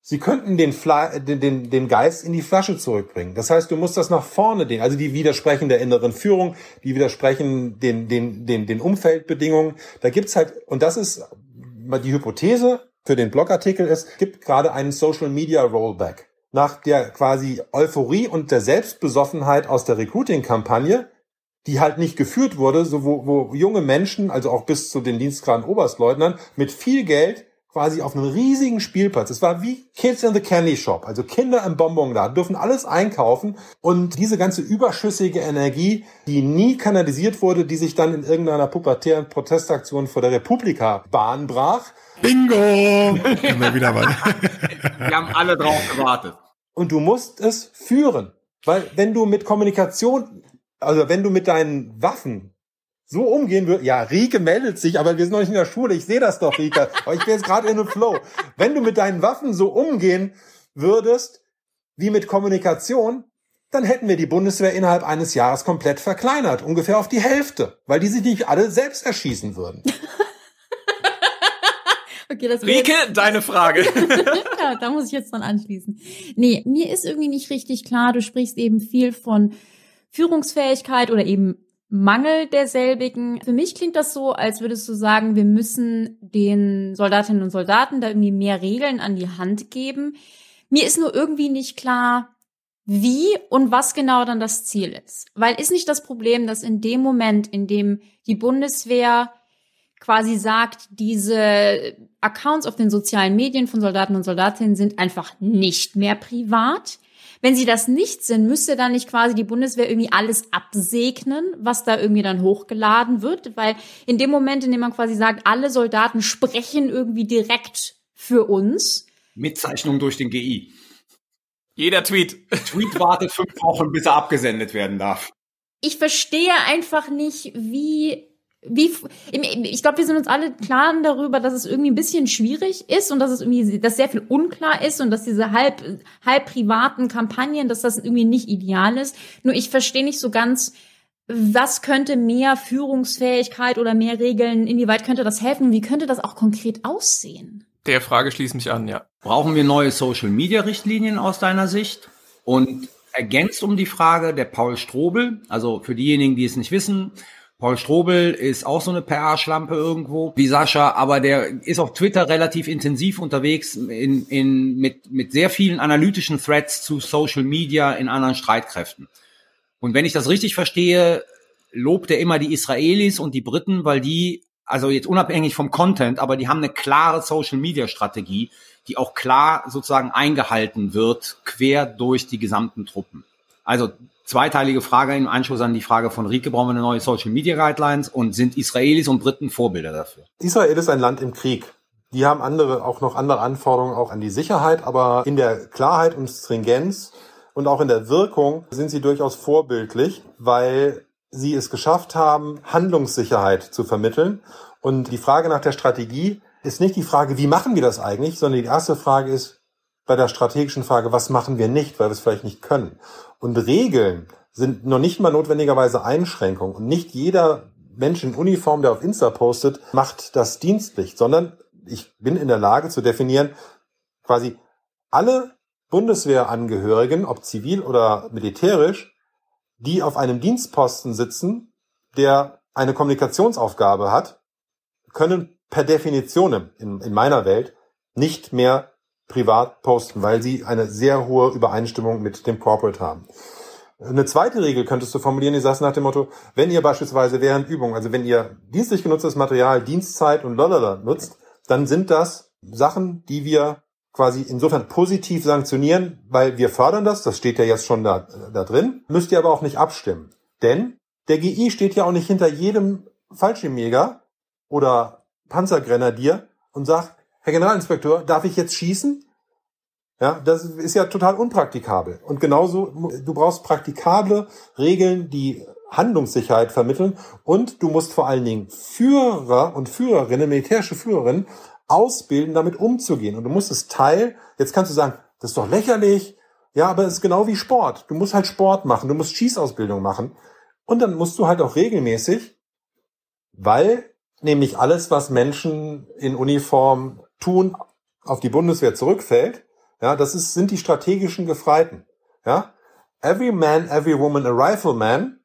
Sie könnten den, Fla den, den, den Geist in die Flasche zurückbringen. Das heißt, du musst das nach vorne den, also die widersprechen der inneren Führung, die widersprechen den, den, den, den Umfeldbedingungen. Da gibt's halt, und das ist die Hypothese für den Blogartikel ist, gibt gerade einen Social Media Rollback. Nach der quasi Euphorie und der Selbstbesoffenheit aus der Recruiting-Kampagne, die halt nicht geführt wurde, so wo, wo junge Menschen, also auch bis zu den Dienstgraden Oberstleutnant, mit viel Geld quasi auf einem riesigen Spielplatz. Es war wie Kids in the Candy Shop, also Kinder im Bonbonladen dürfen alles einkaufen und diese ganze überschüssige Energie, die nie kanalisiert wurde, die sich dann in irgendeiner pubertären Protestaktion vor der Republika Bahn brach. Bingo! Immer wieder mal. Wir haben alle drauf gewartet. Und du musst es führen. Weil wenn du mit Kommunikation, also wenn du mit deinen Waffen so umgehen würde, ja, Rike meldet sich, aber wir sind noch nicht in der Schule, ich sehe das doch, Rike, aber ich bin jetzt gerade in einem Flow. Wenn du mit deinen Waffen so umgehen würdest, wie mit Kommunikation, dann hätten wir die Bundeswehr innerhalb eines Jahres komplett verkleinert, ungefähr auf die Hälfte, weil die sich nicht alle selbst erschießen würden. Okay, das Rike, jetzt... deine Frage. ja, da muss ich jetzt dran anschließen. Nee, mir ist irgendwie nicht richtig klar, du sprichst eben viel von Führungsfähigkeit oder eben Mangel derselbigen. Für mich klingt das so, als würdest du sagen, wir müssen den Soldatinnen und Soldaten da irgendwie mehr Regeln an die Hand geben. Mir ist nur irgendwie nicht klar, wie und was genau dann das Ziel ist. Weil ist nicht das Problem, dass in dem Moment, in dem die Bundeswehr quasi sagt, diese Accounts auf den sozialen Medien von Soldaten und Soldatinnen sind einfach nicht mehr privat. Wenn sie das nicht sind, müsste dann nicht quasi die Bundeswehr irgendwie alles absegnen, was da irgendwie dann hochgeladen wird? Weil in dem Moment, in dem man quasi sagt, alle Soldaten sprechen irgendwie direkt für uns. Mitzeichnung durch den GI. Jeder Tweet. Tweet wartet fünf Wochen, bis er abgesendet werden darf. Ich verstehe einfach nicht, wie wie, ich glaube, wir sind uns alle klar darüber, dass es irgendwie ein bisschen schwierig ist und dass es irgendwie, dass sehr viel unklar ist und dass diese halb, halb privaten Kampagnen, dass das irgendwie nicht ideal ist. Nur ich verstehe nicht so ganz, was könnte mehr Führungsfähigkeit oder mehr Regeln, inwieweit könnte das helfen? Wie könnte das auch konkret aussehen? Der Frage schließt mich an, ja. Brauchen wir neue Social Media Richtlinien aus deiner Sicht? Und ergänzt um die Frage der Paul Strobel, also für diejenigen, die es nicht wissen, Paul Strobel ist auch so eine PR-Schlampe irgendwo, wie Sascha, aber der ist auf Twitter relativ intensiv unterwegs in, in, mit, mit sehr vielen analytischen Threads zu Social Media in anderen Streitkräften. Und wenn ich das richtig verstehe, lobt er immer die Israelis und die Briten, weil die, also jetzt unabhängig vom Content, aber die haben eine klare Social Media Strategie, die auch klar sozusagen eingehalten wird, quer durch die gesamten Truppen. Also zweiteilige Frage im Anschluss an die Frage von Rike, brauchen wir eine neue Social Media Guidelines und sind Israelis und Briten Vorbilder dafür? Israel ist ein Land im Krieg. Die haben andere, auch noch andere Anforderungen auch an die Sicherheit, aber in der Klarheit und Stringenz und auch in der Wirkung sind sie durchaus vorbildlich, weil sie es geschafft haben, Handlungssicherheit zu vermitteln. Und die Frage nach der Strategie ist nicht die Frage, wie machen wir das eigentlich, sondern die erste Frage ist bei der strategischen Frage, was machen wir nicht, weil wir es vielleicht nicht können. Und Regeln sind noch nicht mal notwendigerweise Einschränkungen. Und nicht jeder Mensch in Uniform, der auf Insta postet, macht das dienstlich, sondern ich bin in der Lage zu definieren, quasi alle Bundeswehrangehörigen, ob zivil oder militärisch, die auf einem Dienstposten sitzen, der eine Kommunikationsaufgabe hat, können per Definition in, in meiner Welt nicht mehr privat posten, weil sie eine sehr hohe Übereinstimmung mit dem Corporate haben. Eine zweite Regel könntest du formulieren, die sagst nach dem Motto, wenn ihr beispielsweise während Übung, also wenn ihr dienstlich genutztes Material, Dienstzeit und lalala nutzt, dann sind das Sachen, die wir quasi insofern positiv sanktionieren, weil wir fördern das, das steht ja jetzt schon da, da drin, müsst ihr aber auch nicht abstimmen. Denn der GI steht ja auch nicht hinter jedem Fallschirmjäger oder Panzergrenadier und sagt, Herr Generalinspektor, darf ich jetzt schießen? Ja, das ist ja total unpraktikabel. Und genauso, du brauchst praktikable Regeln, die Handlungssicherheit vermitteln und du musst vor allen Dingen Führer und Führerinnen, militärische Führerinnen ausbilden, damit umzugehen. Und du musst es Teil, jetzt kannst du sagen, das ist doch lächerlich, ja, aber es ist genau wie Sport. Du musst halt Sport machen, du musst Schießausbildung machen. Und dann musst du halt auch regelmäßig, weil nämlich alles, was Menschen in Uniform tun, auf die Bundeswehr zurückfällt. Ja, das ist, sind die strategischen Gefreiten. Ja, every man, every woman a rifleman,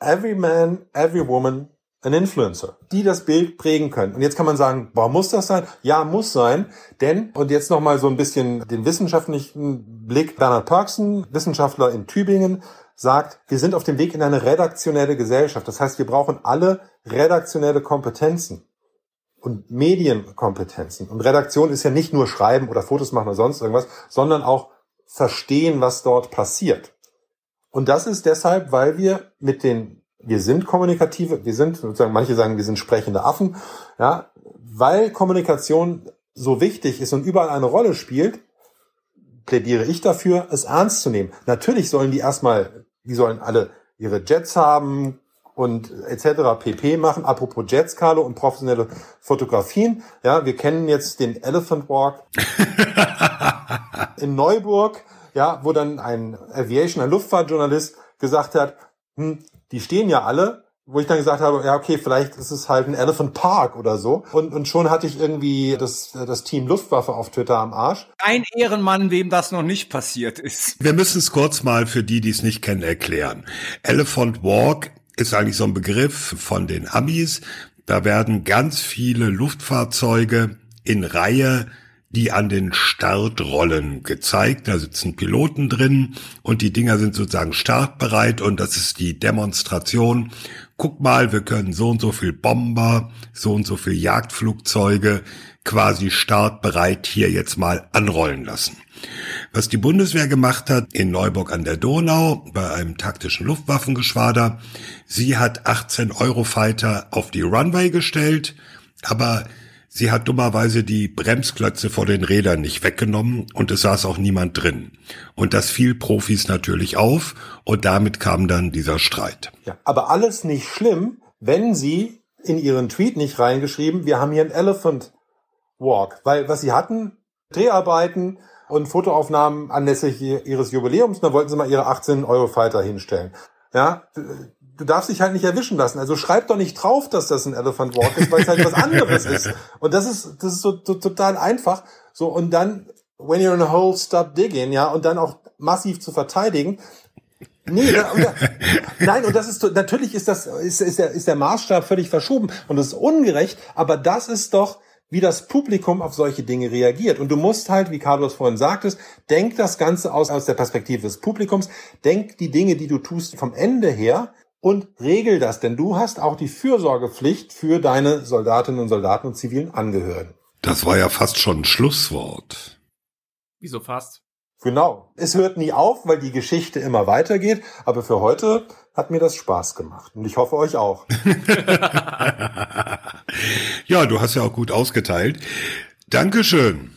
every man, every woman an Influencer, die das Bild prägen können. Und jetzt kann man sagen, boah, muss das sein? Ja, muss sein, denn, und jetzt nochmal so ein bisschen den wissenschaftlichen Blick, Bernhard Parkson, Wissenschaftler in Tübingen, sagt, wir sind auf dem Weg in eine redaktionelle Gesellschaft. Das heißt, wir brauchen alle redaktionelle Kompetenzen und Medienkompetenzen. Und Redaktion ist ja nicht nur schreiben oder Fotos machen oder sonst irgendwas, sondern auch verstehen, was dort passiert. Und das ist deshalb, weil wir mit den, wir sind kommunikative, wir sind sozusagen, manche sagen, wir sind sprechende Affen, ja, weil Kommunikation so wichtig ist und überall eine Rolle spielt, plädiere ich dafür, es ernst zu nehmen. Natürlich sollen die erstmal, die sollen alle ihre Jets haben, und etc. pp. machen. Apropos Jets, Carlo, und professionelle Fotografien. Ja, wir kennen jetzt den Elephant Walk in Neuburg, ja, wo dann ein Aviation, ein Luftfahrtjournalist gesagt hat, hm, die stehen ja alle, wo ich dann gesagt habe, ja, okay, vielleicht ist es halt ein Elephant Park oder so. Und, und schon hatte ich irgendwie das, das Team Luftwaffe auf Twitter am Arsch. Ein Ehrenmann, wem das noch nicht passiert ist. Wir müssen es kurz mal für die, die es nicht kennen, erklären. Elephant Walk ist eigentlich so ein Begriff von den Amis. Da werden ganz viele Luftfahrzeuge in Reihe die an den Startrollen gezeigt. Da sitzen Piloten drin und die Dinger sind sozusagen startbereit und das ist die Demonstration. Guck mal, wir können so und so viel Bomber, so und so viel Jagdflugzeuge quasi startbereit hier jetzt mal anrollen lassen. Was die Bundeswehr gemacht hat in Neuburg an der Donau bei einem taktischen Luftwaffengeschwader, sie hat 18 Eurofighter auf die Runway gestellt, aber sie hat dummerweise die Bremsklötze vor den Rädern nicht weggenommen und es saß auch niemand drin. Und das fiel Profis natürlich auf und damit kam dann dieser Streit. Ja, aber alles nicht schlimm, wenn sie in ihren Tweet nicht reingeschrieben, wir haben hier ein Elephant Walk, weil was sie hatten, Dreharbeiten, und Fotoaufnahmen anlässlich ihres Jubiläums. Da wollten sie mal ihre 18 Euro Fighter hinstellen. Ja, du darfst dich halt nicht erwischen lassen. Also schreib doch nicht drauf, dass das ein Elephant Walk ist, weil es halt was anderes ist. Und das ist, das ist so, so total einfach. So, und dann, when you're in a hole, stop digging, ja, und dann auch massiv zu verteidigen. Nee, da, da, nein, und das ist natürlich ist das ist, ist, der, ist der Maßstab völlig verschoben und das ist ungerecht, aber das ist doch wie das Publikum auf solche Dinge reagiert. Und du musst halt, wie Carlos vorhin sagtest, denk das Ganze aus, aus der Perspektive des Publikums, denk die Dinge, die du tust, vom Ende her und regel das, denn du hast auch die Fürsorgepflicht für deine Soldatinnen und Soldaten und zivilen Angehörigen. Das war ja fast schon ein Schlusswort. Wieso fast? Genau. Es hört nie auf, weil die Geschichte immer weitergeht. Aber für heute hat mir das Spaß gemacht. Und ich hoffe euch auch. ja, du hast ja auch gut ausgeteilt. Dankeschön.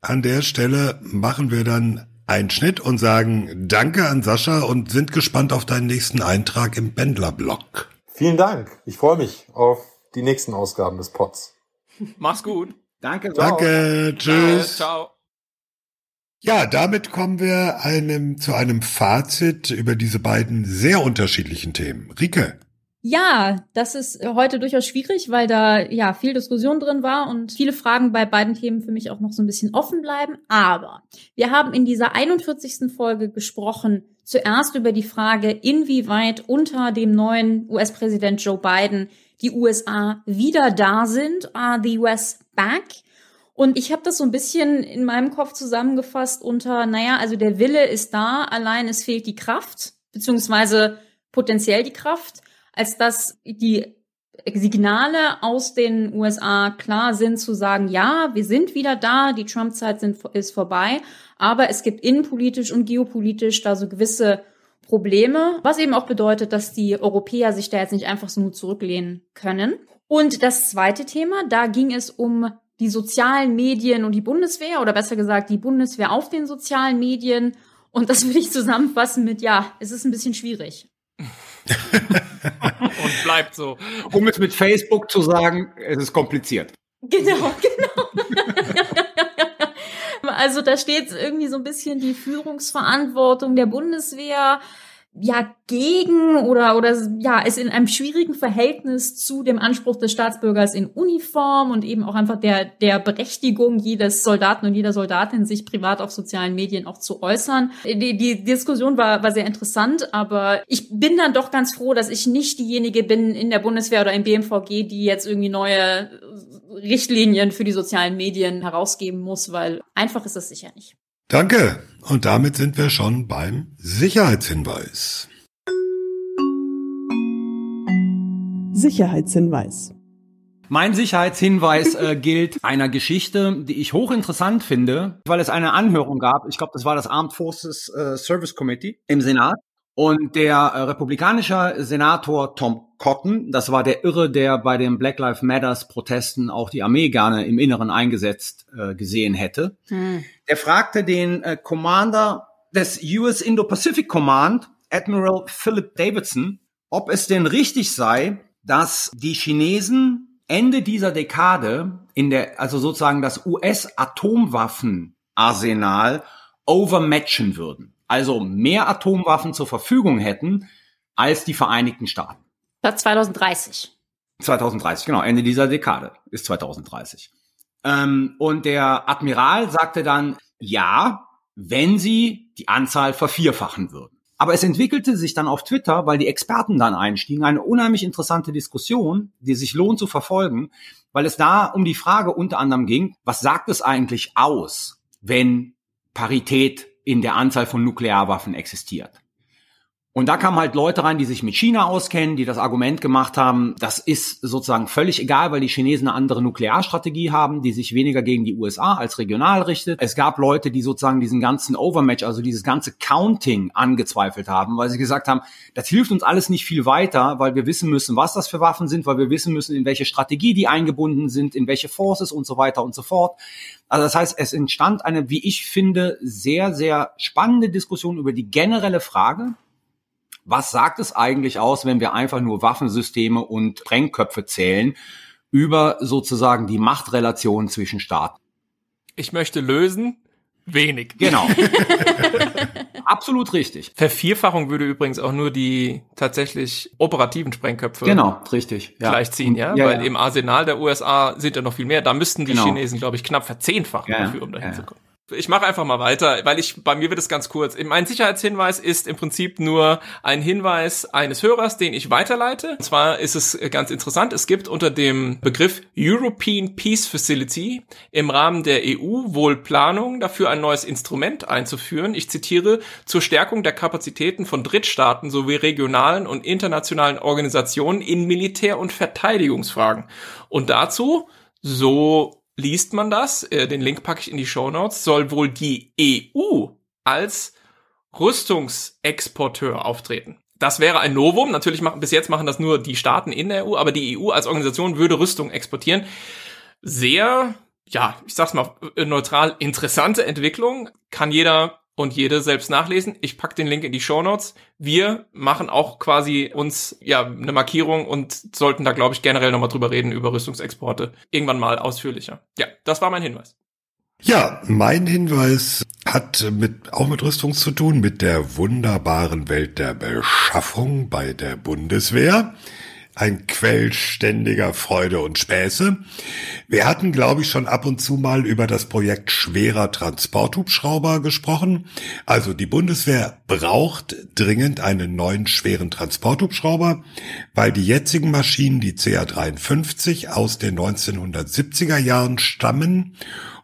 An der Stelle machen wir dann einen Schnitt und sagen Danke an Sascha und sind gespannt auf deinen nächsten Eintrag im Bändlerblog. Vielen Dank. Ich freue mich auf die nächsten Ausgaben des Pods. Mach's gut. Danke. Danke. Tschüss. Ciao. Ja, damit kommen wir einem, zu einem Fazit über diese beiden sehr unterschiedlichen Themen. Rike. Ja, das ist heute durchaus schwierig, weil da ja viel Diskussion drin war und viele Fragen bei beiden Themen für mich auch noch so ein bisschen offen bleiben. Aber wir haben in dieser 41. Folge gesprochen, zuerst über die Frage, inwieweit unter dem neuen US-Präsident Joe Biden die USA wieder da sind. Are the US back? Und ich habe das so ein bisschen in meinem Kopf zusammengefasst unter, naja, also der Wille ist da, allein es fehlt die Kraft, beziehungsweise potenziell die Kraft, als dass die Signale aus den USA klar sind zu sagen, ja, wir sind wieder da, die Trump-Zeit ist vorbei, aber es gibt innenpolitisch und geopolitisch da so gewisse Probleme, was eben auch bedeutet, dass die Europäer sich da jetzt nicht einfach so nur zurücklehnen können. Und das zweite Thema, da ging es um die sozialen Medien und die Bundeswehr oder besser gesagt die Bundeswehr auf den sozialen Medien. Und das würde ich zusammenfassen mit, ja, es ist ein bisschen schwierig. und bleibt so. Um es mit Facebook zu sagen, es ist kompliziert. Genau, genau. also da steht irgendwie so ein bisschen die Führungsverantwortung der Bundeswehr ja gegen oder oder ja ist in einem schwierigen Verhältnis zu dem Anspruch des Staatsbürgers in Uniform und eben auch einfach der der Berechtigung jedes Soldaten und jeder Soldatin sich privat auf sozialen Medien auch zu äußern. Die, die Diskussion war war sehr interessant, aber ich bin dann doch ganz froh, dass ich nicht diejenige bin in der Bundeswehr oder im BMVG, die jetzt irgendwie neue Richtlinien für die sozialen Medien herausgeben muss, weil einfach ist es sicher nicht. Danke. Und damit sind wir schon beim Sicherheitshinweis. Sicherheitshinweis. Mein Sicherheitshinweis äh, gilt einer Geschichte, die ich hochinteressant finde, weil es eine Anhörung gab. Ich glaube, das war das Armed Forces äh, Service Committee im Senat. Und der äh, republikanische Senator Tom Cotton, das war der Irre, der bei den Black Lives Matters Protesten auch die Armee gerne im Inneren eingesetzt äh, gesehen hätte. Hm. Der fragte den äh, Commander des US Indo-Pacific Command, Admiral Philip Davidson, ob es denn richtig sei, dass die Chinesen Ende dieser Dekade in der, also sozusagen das US-Atomwaffenarsenal overmatchen würden also mehr Atomwaffen zur Verfügung hätten als die Vereinigten Staaten. Das 2030. 2030, genau, Ende dieser Dekade ist 2030. Ähm, und der Admiral sagte dann, ja, wenn sie die Anzahl vervierfachen würden. Aber es entwickelte sich dann auf Twitter, weil die Experten dann einstiegen, eine unheimlich interessante Diskussion, die sich lohnt zu verfolgen, weil es da um die Frage unter anderem ging, was sagt es eigentlich aus, wenn Parität in der Anzahl von Nuklearwaffen existiert. Und da kamen halt Leute rein, die sich mit China auskennen, die das Argument gemacht haben, das ist sozusagen völlig egal, weil die Chinesen eine andere Nuklearstrategie haben, die sich weniger gegen die USA als regional richtet. Es gab Leute, die sozusagen diesen ganzen Overmatch, also dieses ganze Counting angezweifelt haben, weil sie gesagt haben, das hilft uns alles nicht viel weiter, weil wir wissen müssen, was das für Waffen sind, weil wir wissen müssen, in welche Strategie die eingebunden sind, in welche Forces und so weiter und so fort. Also das heißt, es entstand eine, wie ich finde, sehr, sehr spannende Diskussion über die generelle Frage, was sagt es eigentlich aus, wenn wir einfach nur Waffensysteme und Sprengköpfe zählen über sozusagen die Machtrelation zwischen Staaten? Ich möchte lösen. Wenig. Genau. Absolut richtig. Vervierfachung würde übrigens auch nur die tatsächlich operativen Sprengköpfe genau, richtig, ja. gleichziehen, ja? ja Weil ja. im Arsenal der USA sind ja noch viel mehr. Da müssten die Genau. Chinesen, glaube ich, knapp verzehnfachen Ja, dafür, um dahin zu kommen. Ich mache einfach mal weiter, weil ich bei mir wird es ganz kurz. Mein Sicherheitshinweis ist im Prinzip nur ein Hinweis eines Hörers, den ich weiterleite. Und zwar ist es ganz interessant. Es gibt unter dem Begriff European Peace Facility im Rahmen der EU wohl Planung dafür ein neues Instrument einzuführen. Ich zitiere zur Stärkung der Kapazitäten von Drittstaaten sowie regionalen und internationalen Organisationen in Militär- und Verteidigungsfragen. Und dazu so liest man das, äh, den Link packe ich in die Show Notes, soll wohl die EU als Rüstungsexporteur auftreten. Das wäre ein Novum. Natürlich machen bis jetzt machen das nur die Staaten in der EU, aber die EU als Organisation würde Rüstung exportieren. Sehr, ja, ich sag's mal äh, neutral, interessante Entwicklung. Kann jeder und jede selbst nachlesen. Ich pack den Link in die Show Notes. Wir machen auch quasi uns ja eine Markierung und sollten da glaube ich generell nochmal drüber reden über Rüstungsexporte irgendwann mal ausführlicher. Ja, das war mein Hinweis. Ja, mein Hinweis hat mit, auch mit Rüstung zu tun, mit der wunderbaren Welt der Beschaffung bei der Bundeswehr ein Quell ständiger Freude und Späße. Wir hatten, glaube ich, schon ab und zu mal über das Projekt schwerer Transporthubschrauber gesprochen. Also die Bundeswehr braucht dringend einen neuen schweren Transporthubschrauber, weil die jetzigen Maschinen, die CA-53 aus den 1970er Jahren stammen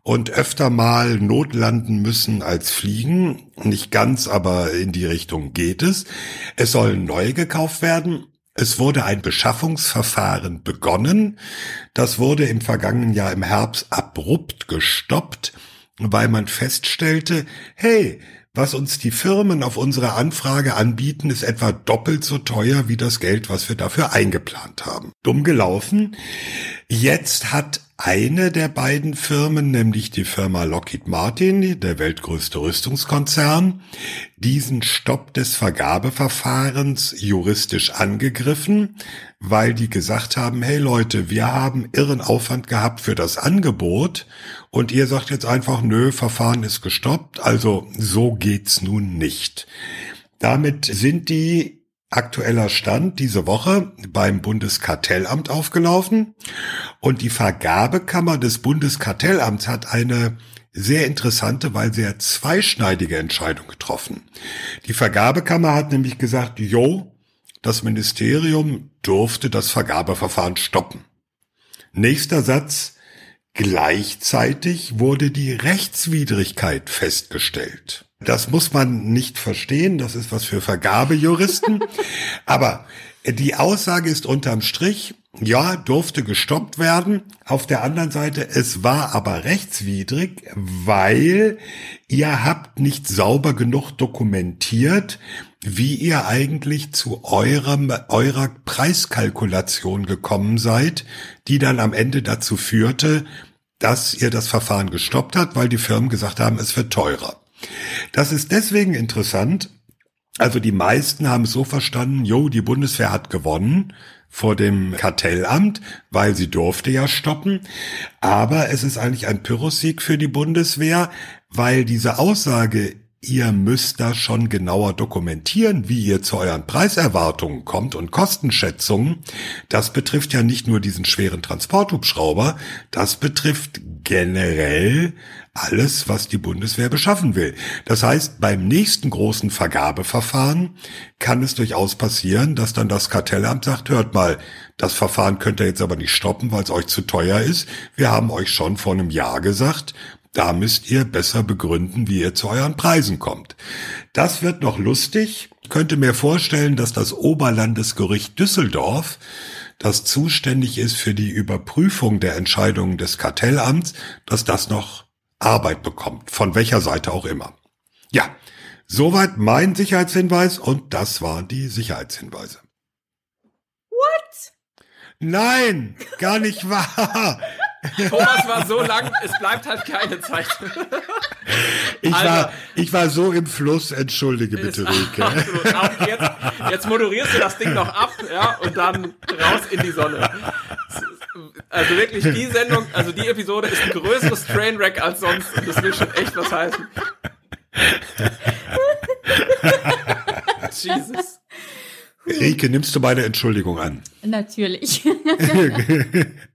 und öfter mal notlanden müssen als fliegen. Nicht ganz, aber in die Richtung geht es. Es sollen neue gekauft werden es wurde ein Beschaffungsverfahren begonnen. Das wurde im vergangenen Jahr im Herbst abrupt gestoppt, weil man feststellte, hey, was uns die Firmen auf unsere Anfrage anbieten, ist etwa doppelt so teuer wie das Geld, was wir dafür eingeplant haben. Dumm gelaufen. Jetzt hat eine der beiden Firmen, nämlich die Firma Lockheed Martin, der weltgrößte Rüstungskonzern, diesen Stopp des Vergabeverfahrens juristisch angegriffen, weil die gesagt haben, hey Leute, wir haben irren Aufwand gehabt für das Angebot und ihr sagt jetzt einfach, nö, Verfahren ist gestoppt, also so geht's nun nicht. Damit sind die aktueller Stand diese Woche beim Bundeskartellamt aufgelaufen und die Vergabekammer des Bundeskartellamts hat eine sehr interessante, weil sehr zweischneidige Entscheidung getroffen. Die Vergabekammer hat nämlich gesagt, jo, das Ministerium durfte das Vergabeverfahren stoppen. Nächster Satz, gleichzeitig wurde die Rechtswidrigkeit festgestellt. Das muss man nicht verstehen, das ist was für Vergabejuristen. Aber die Aussage ist unterm Strich, ja, durfte gestoppt werden. Auf der anderen Seite, es war aber rechtswidrig, weil ihr habt nicht sauber genug dokumentiert, wie ihr eigentlich zu eurem, eurer Preiskalkulation gekommen seid, die dann am Ende dazu führte, dass ihr das Verfahren gestoppt habt, weil die Firmen gesagt haben, es wird teurer. Das ist deswegen interessant. Also die meisten haben es so verstanden, jo, die Bundeswehr hat gewonnen vor dem Kartellamt, weil sie durfte ja stoppen. Aber es ist eigentlich ein Pyrrhussieg für die Bundeswehr, weil diese Aussage, ihr müsst da schon genauer dokumentieren, wie ihr zu euren Preiserwartungen kommt und Kostenschätzungen. Das betrifft ja nicht nur diesen schweren Transporthubschrauber, das betrifft generell alles, was die Bundeswehr beschaffen will. Das heißt, beim nächsten großen Vergabeverfahren kann es durchaus passieren, dass dann das Kartellamt sagt, hört mal, das Verfahren könnt ihr jetzt aber nicht stoppen, weil es euch zu teuer ist. Wir haben euch schon vor einem Jahr gesagt, da müsst ihr besser begründen, wie ihr zu euren Preisen kommt. Das wird noch lustig. Ich könnte mir vorstellen, dass das Oberlandesgericht Düsseldorf das zuständig ist für die Überprüfung der Entscheidungen des Kartellamts, dass das noch Arbeit bekommt, von welcher Seite auch immer. Ja, soweit mein Sicherheitshinweis und das waren die Sicherheitshinweise. What? Nein, gar nicht wahr. Thomas war so lang, es bleibt halt keine Zeit. Ich, also, war, ich war so im Fluss, entschuldige bitte, Rike. Jetzt, jetzt moderierst du das Ding noch ab, ja, und dann raus in die Sonne. Also wirklich, die Sendung, also die Episode ist ein größeres Trainwreck als sonst und das will schon echt was heißen. Jesus. Rike, nimmst du meine Entschuldigung an? Natürlich.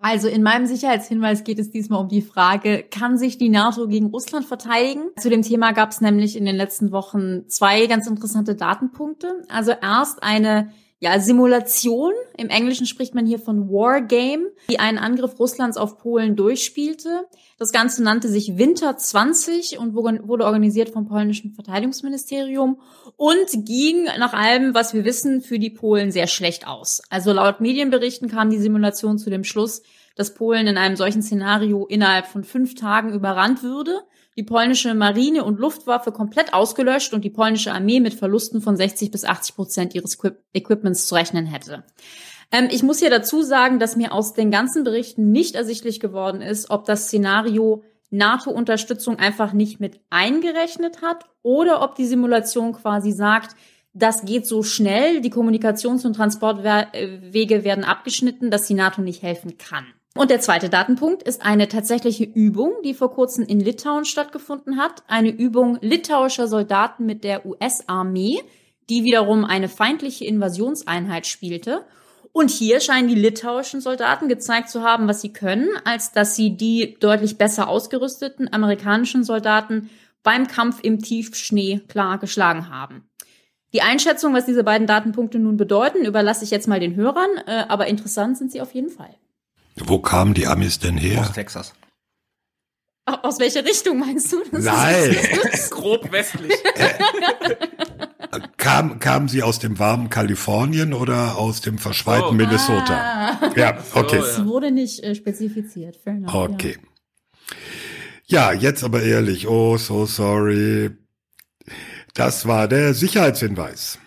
Also in meinem Sicherheitshinweis geht es diesmal um die Frage, kann sich die NATO gegen Russland verteidigen? Zu dem Thema gab es nämlich in den letzten Wochen zwei ganz interessante Datenpunkte. Also erst eine ja, Simulation. Im Englischen spricht man hier von Wargame, die einen Angriff Russlands auf Polen durchspielte. Das Ganze nannte sich Winter 20 und wurde organisiert vom polnischen Verteidigungsministerium und ging nach allem, was wir wissen, für die Polen sehr schlecht aus. Also laut Medienberichten kam die Simulation zu dem Schluss, dass Polen in einem solchen Szenario innerhalb von fünf Tagen überrannt würde die polnische Marine und Luftwaffe komplett ausgelöscht und die polnische Armee mit Verlusten von 60 bis 80 Prozent ihres Equipments zu rechnen hätte. Ähm, ich muss hier dazu sagen, dass mir aus den ganzen Berichten nicht ersichtlich geworden ist, ob das Szenario NATO-Unterstützung einfach nicht mit eingerechnet hat oder ob die Simulation quasi sagt, das geht so schnell, die Kommunikations- und Transportwege werden abgeschnitten, dass die NATO nicht helfen kann. Und der zweite Datenpunkt ist eine tatsächliche Übung, die vor kurzem in Litauen stattgefunden hat. Eine Übung litauischer Soldaten mit der US-Armee, die wiederum eine feindliche Invasionseinheit spielte. Und hier scheinen die litauischen Soldaten gezeigt zu haben, was sie können, als dass sie die deutlich besser ausgerüsteten amerikanischen Soldaten beim Kampf im Tiefschnee klar geschlagen haben. Die Einschätzung, was diese beiden Datenpunkte nun bedeuten, überlasse ich jetzt mal den Hörern, äh, aber interessant sind sie auf jeden Fall. Wo kamen die Amis denn her? Aus Texas. Aus welcher Richtung meinst du? Das Nein. Grob westlich. Kam, kamen sie aus dem warmen Kalifornien oder aus dem verschweiten oh. Minnesota? Ah. Ja, okay. Es wurde nicht äh, spezifiziert. Fair enough, okay. Ja. ja, jetzt aber ehrlich. Oh, so sorry. Das war der Sicherheitshinweis.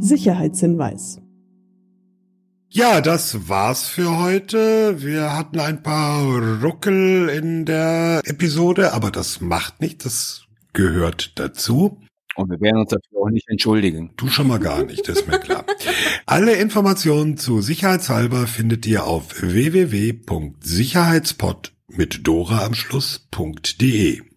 Sicherheitshinweis. Ja, das war's für heute. Wir hatten ein paar Ruckel in der Episode, aber das macht nichts, das gehört dazu. Und wir werden uns dafür auch nicht entschuldigen. Du schon mal gar nicht, das ist mir klar. Alle Informationen zu Sicherheitshalber findet ihr auf www.sicherheitspot mit Dora am Schluss.de.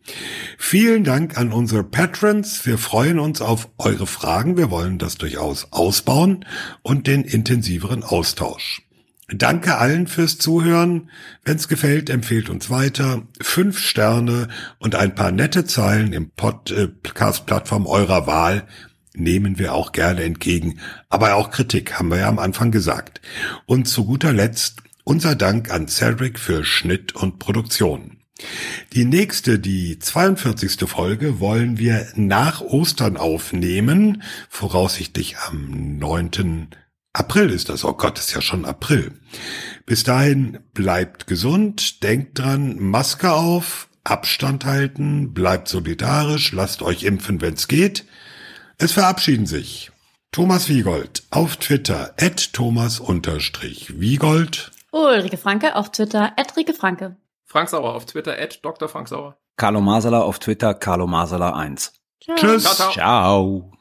Vielen Dank an unsere Patrons. Wir freuen uns auf eure Fragen. Wir wollen das durchaus ausbauen und den intensiveren Austausch. Danke allen fürs Zuhören. Wenn's gefällt, empfehlt uns weiter. Fünf Sterne und ein paar nette Zeilen im Podcast-Plattform eurer Wahl nehmen wir auch gerne entgegen. Aber auch Kritik haben wir ja am Anfang gesagt. Und zu guter Letzt unser Dank an Cedric für Schnitt und Produktion. Die nächste, die 42. Folge wollen wir nach Ostern aufnehmen, voraussichtlich am 9. April ist das. Oh Gott, ist ja schon April. Bis dahin bleibt gesund, denkt dran, Maske auf, Abstand halten, bleibt solidarisch, lasst euch impfen, wenn's geht. Es verabschieden sich Thomas Wiegold auf Twitter at Thomas-Wiegold. Ulrike Franke auf Twitter at Rike Franke. Frank Sauer auf Twitter, at Dr. Frank Sauer. Carlo Masala auf Twitter, Carlo Masala 1. Ciao. Tschüss. ciao. ciao. ciao.